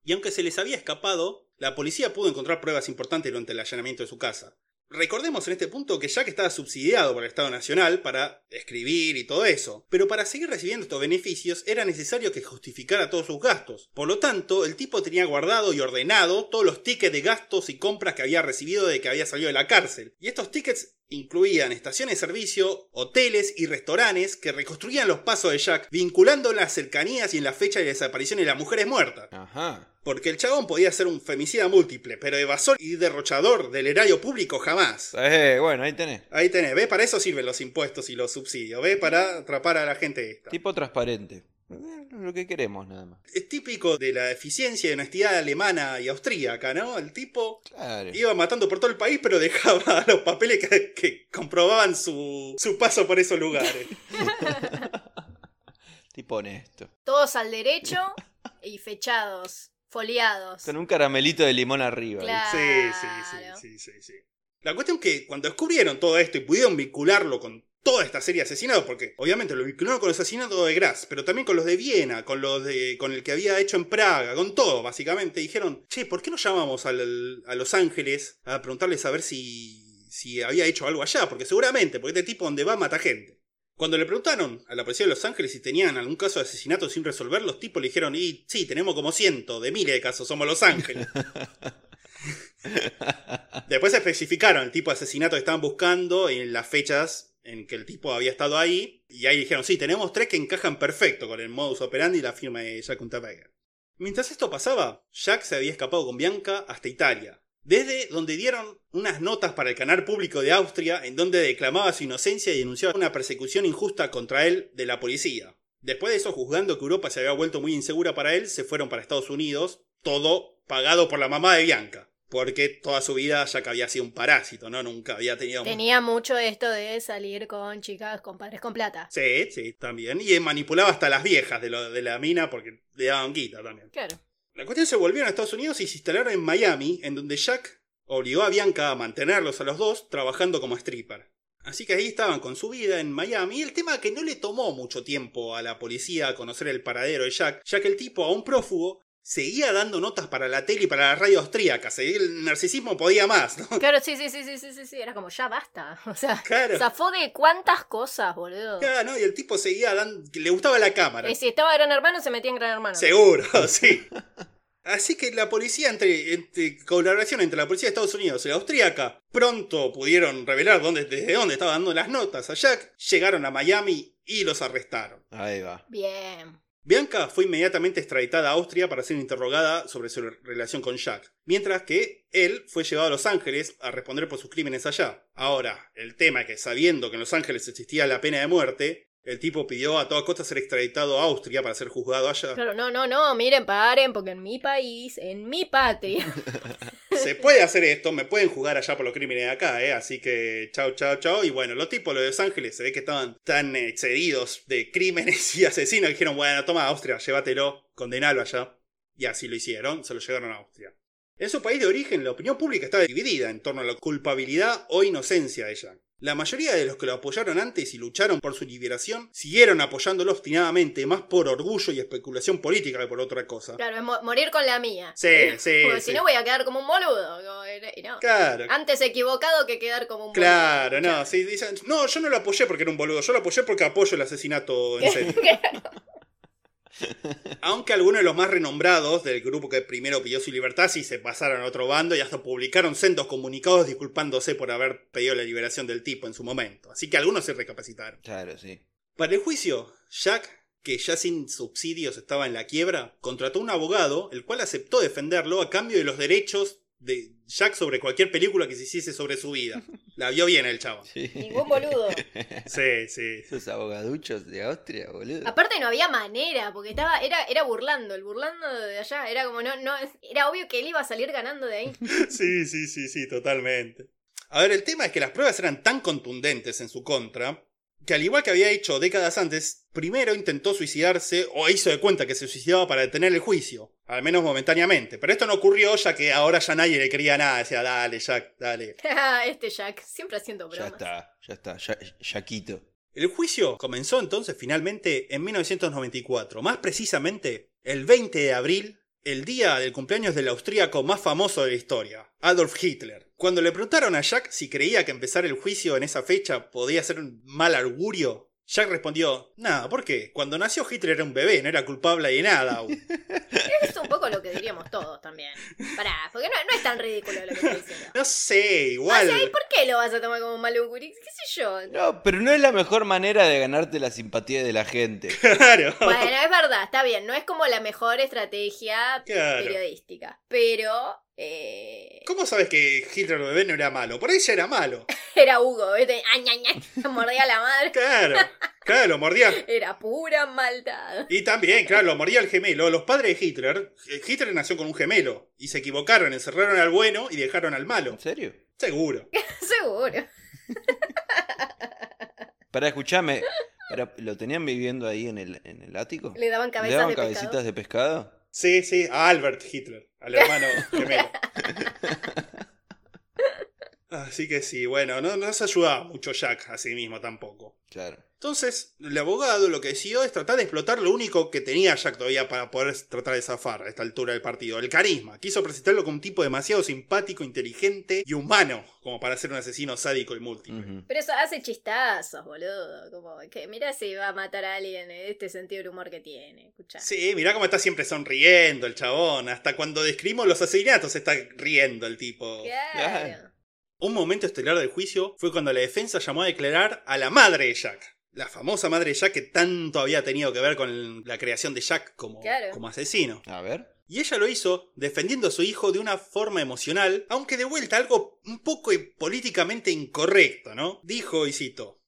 Y aunque se les había escapado, la policía pudo encontrar pruebas importantes durante el allanamiento de su casa. Recordemos en este punto que Jack estaba subsidiado por el Estado Nacional para escribir y todo eso, pero para seguir recibiendo estos beneficios era necesario que justificara todos sus gastos. Por lo tanto, el tipo tenía guardado y ordenado todos los tickets de gastos y compras que había recibido de que había salido de la cárcel. Y estos tickets incluían estaciones de servicio, hoteles y restaurantes que reconstruían los pasos de Jack, vinculando las cercanías y en la fecha de desaparición de las mujeres muertas. Ajá. Porque el chabón podía ser un femicida múltiple, pero evasor y derrochador del erario público jamás. Eh, bueno, ahí tenés. Ahí tenés, ¿ves? Para eso sirven los impuestos y los subsidios, ¿ves? Para atrapar a la gente esta. Tipo transparente. Eh, Lo que queremos nada más. Es típico de la eficiencia y honestidad alemana y austríaca, ¿no? El tipo Claro. iba matando por todo el país, pero dejaba los papeles que, que comprobaban su, su paso por esos lugares. Tipo honesto. Todos al derecho y fechados, foliados. Con un caramelito de limón arriba. Claro. Sí, sí, sí, sí, sí, sí. La cuestión es que cuando descubrieron todo esto y pudieron vincularlo con toda esta serie de asesinatos, porque obviamente lo vincularon con los asesinatos de Graz, pero también con los de Viena, con los de. con el que había hecho en Praga, con todo, básicamente, dijeron, che, ¿por qué no llamamos al- a Los Ángeles a preguntarles a ver si. si había hecho algo allá? Porque seguramente, porque este tipo donde va mata gente. Cuando le preguntaron a la policía de Los Ángeles si tenían algún caso de asesinato sin resolver, los tipos le dijeron, y sí, tenemos como ciento, de miles de casos, somos Los Ángeles. Después especificaron el tipo de asesinato que estaban buscando y en las fechas en que el tipo había estado ahí. Y ahí dijeron, sí, tenemos tres que encajan perfecto con el modus operandi y la firma de Jack Unterweger. Mientras esto pasaba, Jack se había escapado con Bianca hasta Italia. Desde donde dieron unas notas para el canal público de Austria en donde declamaba su inocencia y denunciaba una persecución injusta contra él de la policía. Después de eso, juzgando que Europa se había vuelto muy insegura para él, se fueron para Estados Unidos, todo pagado por la mamá de Bianca. Porque toda su vida Jack había sido un parásito, ¿no? Nunca había tenido... Tenía mucho esto de salir con chicas con padres con plata. Sí, sí, también. Y manipulaba hasta las viejas de, lo, de la mina porque le daban guita también. Claro. La cuestión se volvieron a Estados Unidos y se instalaron en Miami, en donde Jack obligó a Bianca a mantenerlos a los dos trabajando como stripper. Así que ahí estaban con su vida en Miami. El tema que no le tomó mucho tiempo a la policía conocer el paradero de Jack, ya que el tipo, aún prófugo, seguía dando notas para la tele y para la radio austríaca. El narcisismo podía más, ¿no? Claro, sí, sí, sí, sí, sí, sí, sí. Era como, ya basta. O sea, Claro. zafó de cuántas cosas, boludo. Claro, ¿no? Y el tipo seguía dando. Le gustaba la cámara. Y si estaba Gran Hermano, se metía en Gran Hermano. Seguro, sí. Así que la policía, entre, entre colaboración entre la policía de Estados Unidos y la austríaca, pronto pudieron revelar dónde, desde dónde estaba dando las notas a Jack, llegaron a Miami y los arrestaron. Ahí va. Bien. Bianca fue inmediatamente extraditada a Austria para ser interrogada sobre su relación con Jack, mientras que él fue llevado a Los Ángeles a responder por sus crímenes allá. Ahora, el tema es que sabiendo que en Los Ángeles existía la pena de muerte, El tipo pidió a toda costa ser extraditado a Austria para ser juzgado allá. Claro, no, no, no, miren, paren, porque en mi país, en mi patria. Se puede hacer esto, me pueden juzgar allá por los crímenes de acá, ¿eh? Así que chao, chao, chao. Y bueno, los tipos, los de Los Ángeles, se ve que estaban tan excedidos de crímenes y asesinos que dijeron, bueno, toma Austria, llévatelo, condenalo allá. Y así lo hicieron, se lo llevaron a Austria. En su país de origen, la opinión pública estaba dividida en torno a la culpabilidad o inocencia de Jack. La mayoría de los que lo apoyaron antes y lucharon por su liberación siguieron apoyándolo obstinadamente, más por orgullo y especulación política que por otra cosa. Claro, es mo- morir con la mía. Sí, sí, Porque sí. si no voy a quedar como un boludo. como- y no. Claro, Antes equivocado que quedar como un claro, boludo. no, sí, dicen, no, yo no lo apoyé porque era un boludo, yo lo apoyé porque apoyo el asesinato en serio. Aunque algunos de los más renombrados del grupo que primero pidió su libertad sí se pasaron a otro bando y hasta publicaron sendos comunicados disculpándose por haber pedido la liberación del tipo en su momento. Así que algunos se recapacitaron. Claro, sí. Para el juicio, Jack, que ya sin subsidios estaba en la quiebra, contrató un abogado, el cual aceptó defenderlo a cambio de los derechos de Jack sobre cualquier película que se hiciese sobre su vida. La vio bien el chavo. sí. Ningún boludo. Sí, sí. Esos abogaduchos de Austria, boludo. Aparte no había manera, porque estaba, era, era burlando, el burlando de allá, era como no, no, era obvio que él iba a salir ganando de ahí. Sí, sí, sí, sí, totalmente. A ver, el tema es que las pruebas eran tan contundentes en su contra que al igual que había hecho décadas antes, primero intentó suicidarse o hizo de cuenta que se suicidaba para detener el juicio, al menos momentáneamente. Pero esto no ocurrió ya que ahora ya nadie le creía nada, decía, dale, Jack, dale. este Jack, siempre haciendo Ya bromas. está, ya está, ya, Yaquito. El juicio comenzó entonces finalmente en 1994, más precisamente el 20 de abril, el día del cumpleaños del austríaco más famoso de la historia, Adolf Hitler. Cuando le preguntaron a Jack si creía que empezar el juicio en esa fecha podía ser un mal augurio, Jack respondió, nada, ¿por qué? Cuando nació Hitler era un bebé, no era culpable de nada. Lo que diríamos todos también. Pará, porque no, no es tan ridículo lo que estoy diciendo. No sé, O sea, ¿y igual. por qué lo vas a tomar como un mal augurio? ¿Qué sé yo? No, pero no es la mejor manera de ganarte la simpatía de la gente. Claro. Bueno, es verdad, está bien. No es como la mejor estrategia Claro. periodística. Pero. Eh, ¿Cómo sabes que Hitler bebé no era malo? Por ahí ya era malo. era Hugo, ¿viste? Ay, ay, ay, mordía a la madre. Claro. Claro, lo mordía. Era pura maldad. Y también, claro, lo moría el gemelo. Los padres de Hitler, eh, Hitler nació con un gemelo. Y se equivocaron, encerraron al bueno y dejaron al malo. ¿En serio? Seguro. Seguro. Para escucharme, ¿lo tenían viviendo ahí en el, en el ático? Le daban ¿Le cabezas daban de cabecitas pescado. de pescado? Sí, sí, a Albert Hitler, al hermano gemelo. Así que sí, bueno, no, no se ayudaba mucho Jack a sí mismo tampoco. Claro. Entonces, el abogado lo que decidió es tratar de explotar lo único que tenía Jack todavía para poder tratar de zafar a esta altura del partido, el carisma. Quiso presentarlo como un tipo demasiado simpático, inteligente y humano, como para ser un asesino sádico y múltiple. Pero eso hace chistazos, boludo. Como que mira si va a matar a alguien en este sentido de humor que tiene. Escuchá. Sí, mirá cómo está siempre sonriendo el chabón. Hasta cuando describimos los asesinatos está riendo el tipo. Claro. Un momento estelar del juicio fue cuando la defensa llamó a declarar a la madre de Jack. La famosa madre de Jack que tanto había tenido que ver con la creación de Jack como, Claro. como asesino. A ver. Y ella lo hizo defendiendo a su hijo de una forma emocional, aunque de vuelta algo un poco políticamente incorrecto, ¿no? Dijo, y cito,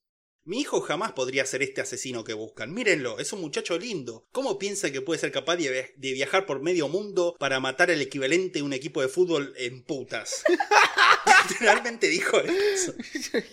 mi hijo jamás podría ser este asesino que buscan. Mírenlo, es un muchacho lindo. ¿Cómo piensa que puede ser capaz de, via- de viajar por medio mundo para matar el equivalente de un equipo de fútbol en putas? Literalmente dijo eso.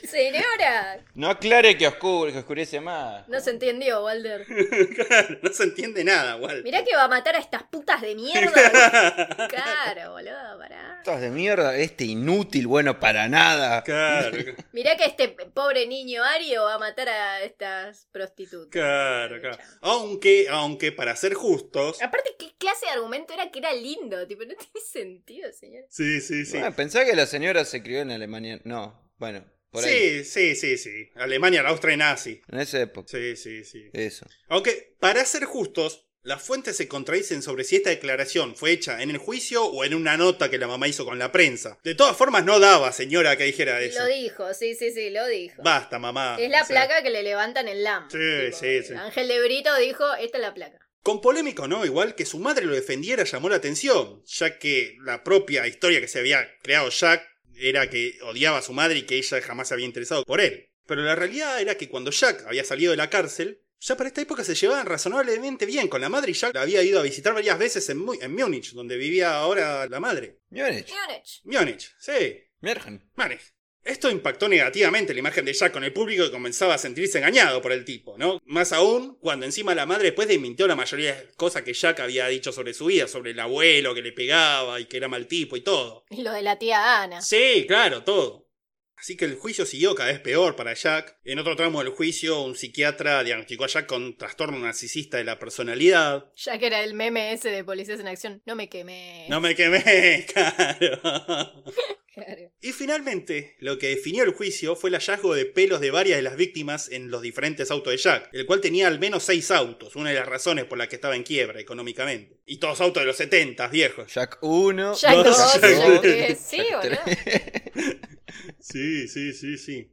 Señora, No aclare que, oscure, que oscurece más. no se entendió, Walter. Claro, no se entiende nada, Walt. Mirá que va a matar a estas putas de mierda. Claro, boludo, pará. Putas de mierda, este inútil, bueno para nada. Claro, Mirá que este pobre niño Ario va a matar a estas prostitutas. claro, claro. Aunque, aunque para ser justos. Aparte, ¿qué clase de argumento era que era lindo? Tipo, no tiene sentido, señor. Sí, sí, sí. Bueno, pensá que la señora se crió en Alemania. No, bueno, por ahí. Sí, sí, sí, sí. Alemania, la Austria nazi. En esa época. Sí, sí, sí. Eso. Aunque, para ser justos, las fuentes se contradicen sobre si esta declaración fue hecha en el juicio o en una nota que la mamá hizo con la prensa. De todas formas, no daba, señora, que dijera eso. Lo dijo, sí, sí, sí, lo dijo. Basta, mamá. Es la O sea, placa que le levantan el LAM. Sí, Tipo, sí, sí. Ángel de Brito dijo, esta es la placa. Con polémico, ¿no? Igual que su madre lo defendiera llamó la atención, ya que la propia historia que se había creado Jack era que odiaba a su madre y que ella jamás se había interesado por él. Pero la realidad era que cuando Jack había salido de la cárcel, ya para esta época se llevaban razonablemente bien con la madre y Jack la había ido a visitar varias veces en Múnich, donde vivía ahora la madre. Múnich. Múnich. Múnich, sí. Miergen. Vale. Esto impactó negativamente la imagen de Jack con el público que comenzaba a sentirse engañado por el tipo, ¿no? Más aún cuando encima la madre después desmintió la mayoría de cosas que Jack había dicho sobre su vida, sobre el abuelo que le pegaba y que era mal tipo y todo. Y lo de la tía Ana. Sí, claro, todo. Así que el juicio siguió cada vez peor para Jack. En otro tramo del juicio, un psiquiatra diagnosticó a Jack con trastorno narcisista de la personalidad. Que era el meme ese de policías en acción. No me quemé. No me quemé, claro. Claro. Y finalmente, lo que definió el juicio fue el hallazgo de pelos de varias de las víctimas en los diferentes autos de Jack, el cual tenía al menos seis autos, una de las razones por las que estaba en quiebra económicamente. Y todos autos de los 70, viejos. Jack 1. Jack Dos, 2, Jack Jack dos. 3. Sí, Jack boludo. Sí, sí, sí, sí.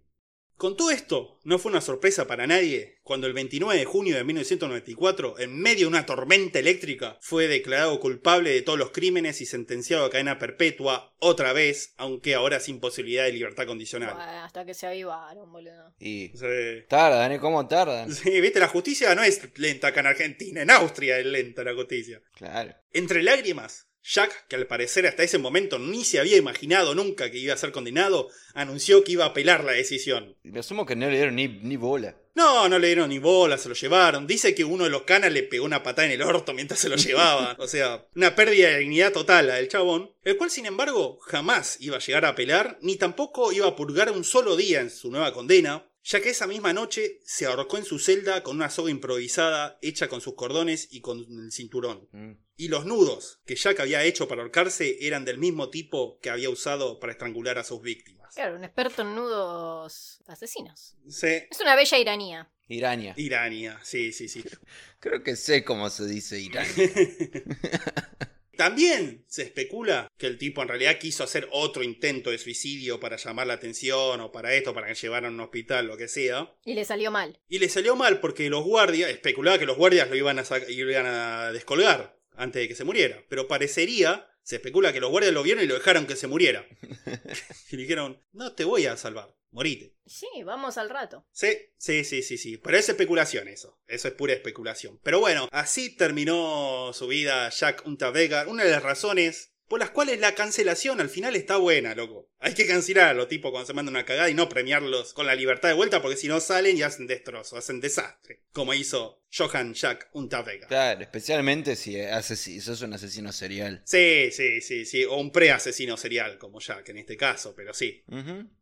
Con todo esto, no fue una sorpresa para nadie cuando el 29 de junio de 1994, en medio de una tormenta eléctrica, fue declarado culpable de todos los crímenes y sentenciado a cadena perpetua otra vez, aunque ahora sin posibilidad de libertad condicional. Bueno, hasta que se avivaron, boludo. Y Sí. tardan, ¿eh? ¿Cómo tardan? Sí, viste, la justicia no es lenta acá en Argentina, en Austria es lenta la justicia. Claro. Entre lágrimas, Jack, que al parecer hasta ese momento ni se había imaginado nunca que iba a ser condenado, anunció que iba a apelar la decisión. Me asumo que no le dieron ni, ni bola. No, no le dieron ni bola, se lo llevaron. Dice que uno de los canas le pegó una patada en el orto mientras se lo llevaba. O sea, una pérdida de dignidad total del chabón. El cual, sin embargo, jamás iba a llegar a apelar, ni tampoco iba a purgar un solo día en su nueva condena, ya que esa misma noche se ahorcó en su celda con una soga improvisada hecha con sus cordones y con el cinturón. Mm. Y los nudos que Jack había hecho para ahorcarse eran del mismo tipo que había usado para estrangular a sus víctimas. Claro, un experto en nudos asesinos. Sí. Es una bella iranía. Irania. Irania, sí, sí, sí. Creo que sé cómo se dice Irania. También se especula que el tipo en realidad quiso hacer otro intento de suicidio para llamar la atención o para esto, para que llevaran a un hospital, lo que sea. Y le salió mal. Y le salió mal porque los guardias, especulaba que los guardias lo iban a, sac- iban a descolgar antes de que se muriera. Pero parecería, se especula que los guardias lo vieron y lo dejaron que se muriera. y le dijeron, no te voy a salvar, morite. Sí, vamos al rato. Sí, sí, sí, sí, sí. Pero es especulación eso. Eso es pura especulación. Pero bueno, así terminó su vida Jack Unterweger. Una de las razones por las cuales la cancelación al final está buena, loco. Hay que cancelar a los tipos cuando se mandan una cagada y no premiarlos con la libertad de vuelta porque si no salen y hacen destrozo, hacen desastre. Como hizo Johann Jack Unterweger. Claro, especialmente si haces, si sos un asesino serial. Sí, sí, sí, sí. O un pre-asesino serial, como Jack en este caso, pero sí.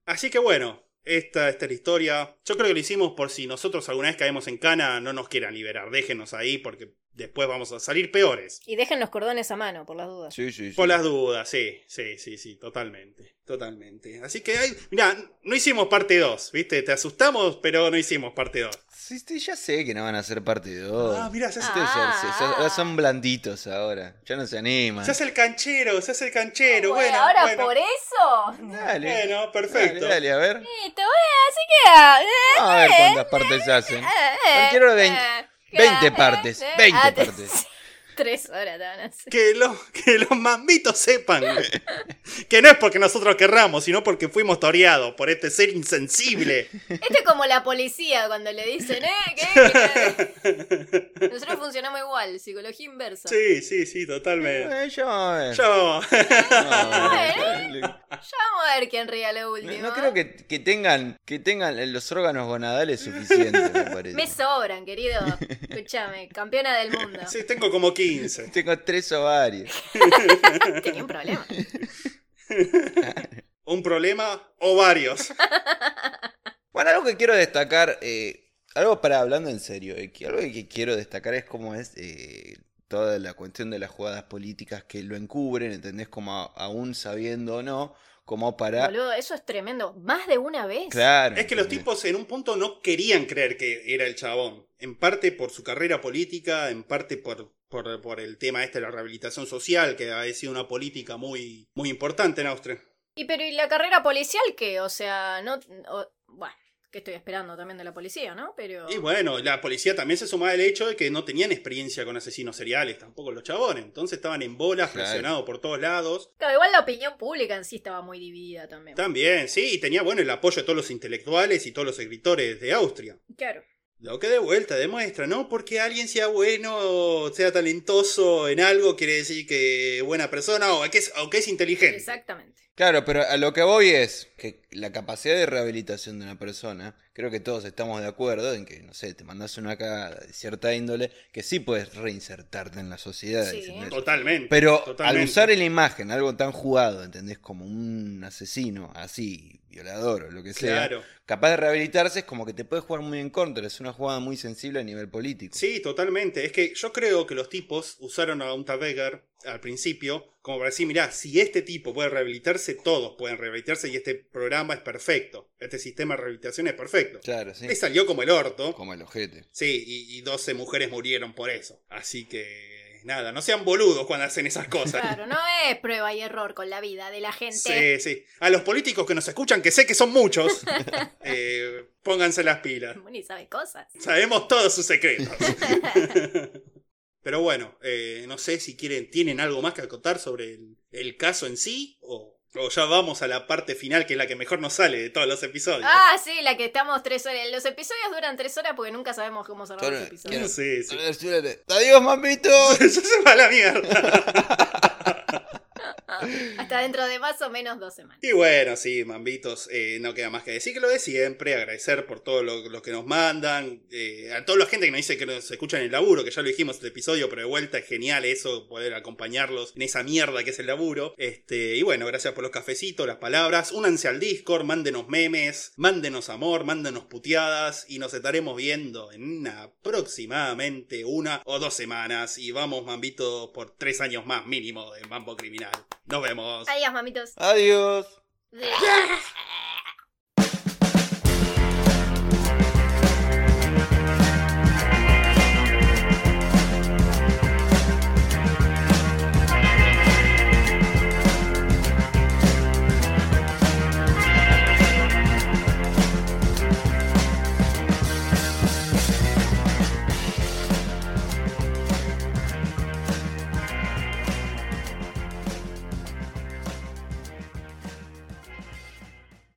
Así que bueno, esta, esta es la historia. Yo creo que lo hicimos por si nosotros alguna vez caemos en cana, no nos quieran liberar. Déjenos ahí porque después vamos a salir peores. Y dejen los cordones a mano, por las dudas. Sí, sí, sí. Por las dudas, sí, sí, sí, sí, totalmente. Totalmente. Así que, hay, mira, no hicimos parte 2, ¿viste? Te asustamos, pero no hicimos parte 2. Sí, sí, ya sé que no van a ser parte 2. Ah, mira, se hace, ya- Ah. ya- ya son blanditos ahora. Ya no se animan. se hace el canchero, se hace el canchero. Bueno, ahora bueno, por eso. Dale. bueno, perfecto. Dale, dale, a ver. Listo, bueno, así queda. Eh, A ver cuántas partes hacen. eh, Quiero eh, 20 eh, 20 eh, partes, eh, 20 ah, te- partes. Tres horas te van a hacer. Que, lo- que los mambitos sepan que no es porque nosotros querramos, sino porque fuimos toreados por este ser insensible. Esto es como la policía cuando le dicen, ¿eh? ¿Qué? ¿Qué? Nosotros funcionamos igual, psicología inversa. Sí, sí, sí, totalmente. Eh, ya vamos a ver. Ya vamos. Vamos a ver. Ya vamos a ver quién ría lo No, último. no creo que, que tengan que tengan los órganos gonadales suficientes, me parece. Me sobran, querido. Escúchame, campeona del mundo. Sí, tengo como 15. Tengo tres ovarios. Tenía un problema. Un problema o varios. Bueno, algo que quiero destacar, eh, algo para hablando en serio, eh, que algo que quiero destacar es cómo es eh, toda la cuestión de las jugadas políticas que lo encubren, ¿entendés? Como a- aún sabiendo o no, como para... Boludo, eso es tremendo. Más de una vez. Claro. Es que los tipos en un punto no querían creer que era el chabón. En parte por su carrera política, en parte por, por, por el tema este de la rehabilitación social, que ha sido una política muy, muy importante en Austria. Y pero ¿y la carrera policial qué? O sea, no... o- bueno, que estoy esperando también de la policía, ¿no? Pero... Y bueno, la policía también se sumaba al hecho de que no tenían experiencia con asesinos seriales, tampoco los chabones. Entonces estaban en bolas, Claro. presionados por todos lados. Claro, igual la opinión pública en sí estaba muy dividida también. También, sí, y tenía bueno el apoyo de todos los intelectuales y todos los escritores de Austria. Claro. Lo que de vuelta demuestra, ¿no? Porque alguien sea bueno sea talentoso en algo quiere decir que buena persona o que es, o que es inteligente. Exactamente. Claro, pero a lo que voy es que la capacidad de rehabilitación de una persona, creo que todos estamos de acuerdo en que, no sé, te mandas una cagada de cierta índole, que sí puedes reinsertarte en la sociedad. Sí. ¿entendés? Totalmente. Pero totalmente. al usar en la imagen algo tan jugado, ¿entendés? Como un asesino así, violador o lo que sea, Claro. capaz de rehabilitarse es como que te puede jugar muy en contra, es una jugada muy sensible a nivel político. Sí, totalmente. Es que yo creo que los tipos usaron a un Becker al principio como para decir, mirá, si este tipo puede rehabilitarse, todos pueden rehabilitarse y este programa es perfecto. Este sistema de rehabilitación es perfecto. Claro, sí. Le salió como el orto. Como el ojete. Sí, y, y 12 mujeres murieron por eso. Así que, nada, no sean boludos cuando hacen esas cosas. Claro, no es prueba y error con la vida de la gente. Sí, sí. A los políticos que nos escuchan, que sé que son muchos, eh, pónganse las pilas. Ni sabe cosas. Sabemos todos sus secretos. Pero bueno, eh, no sé si quieren, tienen algo más que acotar sobre el, el caso en sí o, o ya vamos a la parte final que es la que mejor nos sale de todos los episodios. Ah, sí, la que estamos tres horas. Los episodios duran tres horas porque nunca sabemos cómo cerrar los episodios. quiero- Sí, sí. Adiós, mamito. Eso se va a la mierda. Hasta dentro de más o menos dos semanas. Y bueno, sí, mambitos, eh, no queda más que decir que lo de siempre, agradecer por todo lo, lo que nos mandan, eh, a toda la gente que nos dice que nos escuchan en el laburo, que ya lo dijimos en este episodio, pero de vuelta es genial eso, poder acompañarlos en esa mierda que es el laburo. Este, y bueno, gracias por los cafecitos, las palabras, únanse al Discord, mándenos memes, mándenos amor, mándenos puteadas, y nos estaremos viendo en aproximadamente una o dos semanas, y vamos, mambitos, por tres años más mínimo de Mambo Criminal. Nos vemos. Adiós, mamitos. Adiós.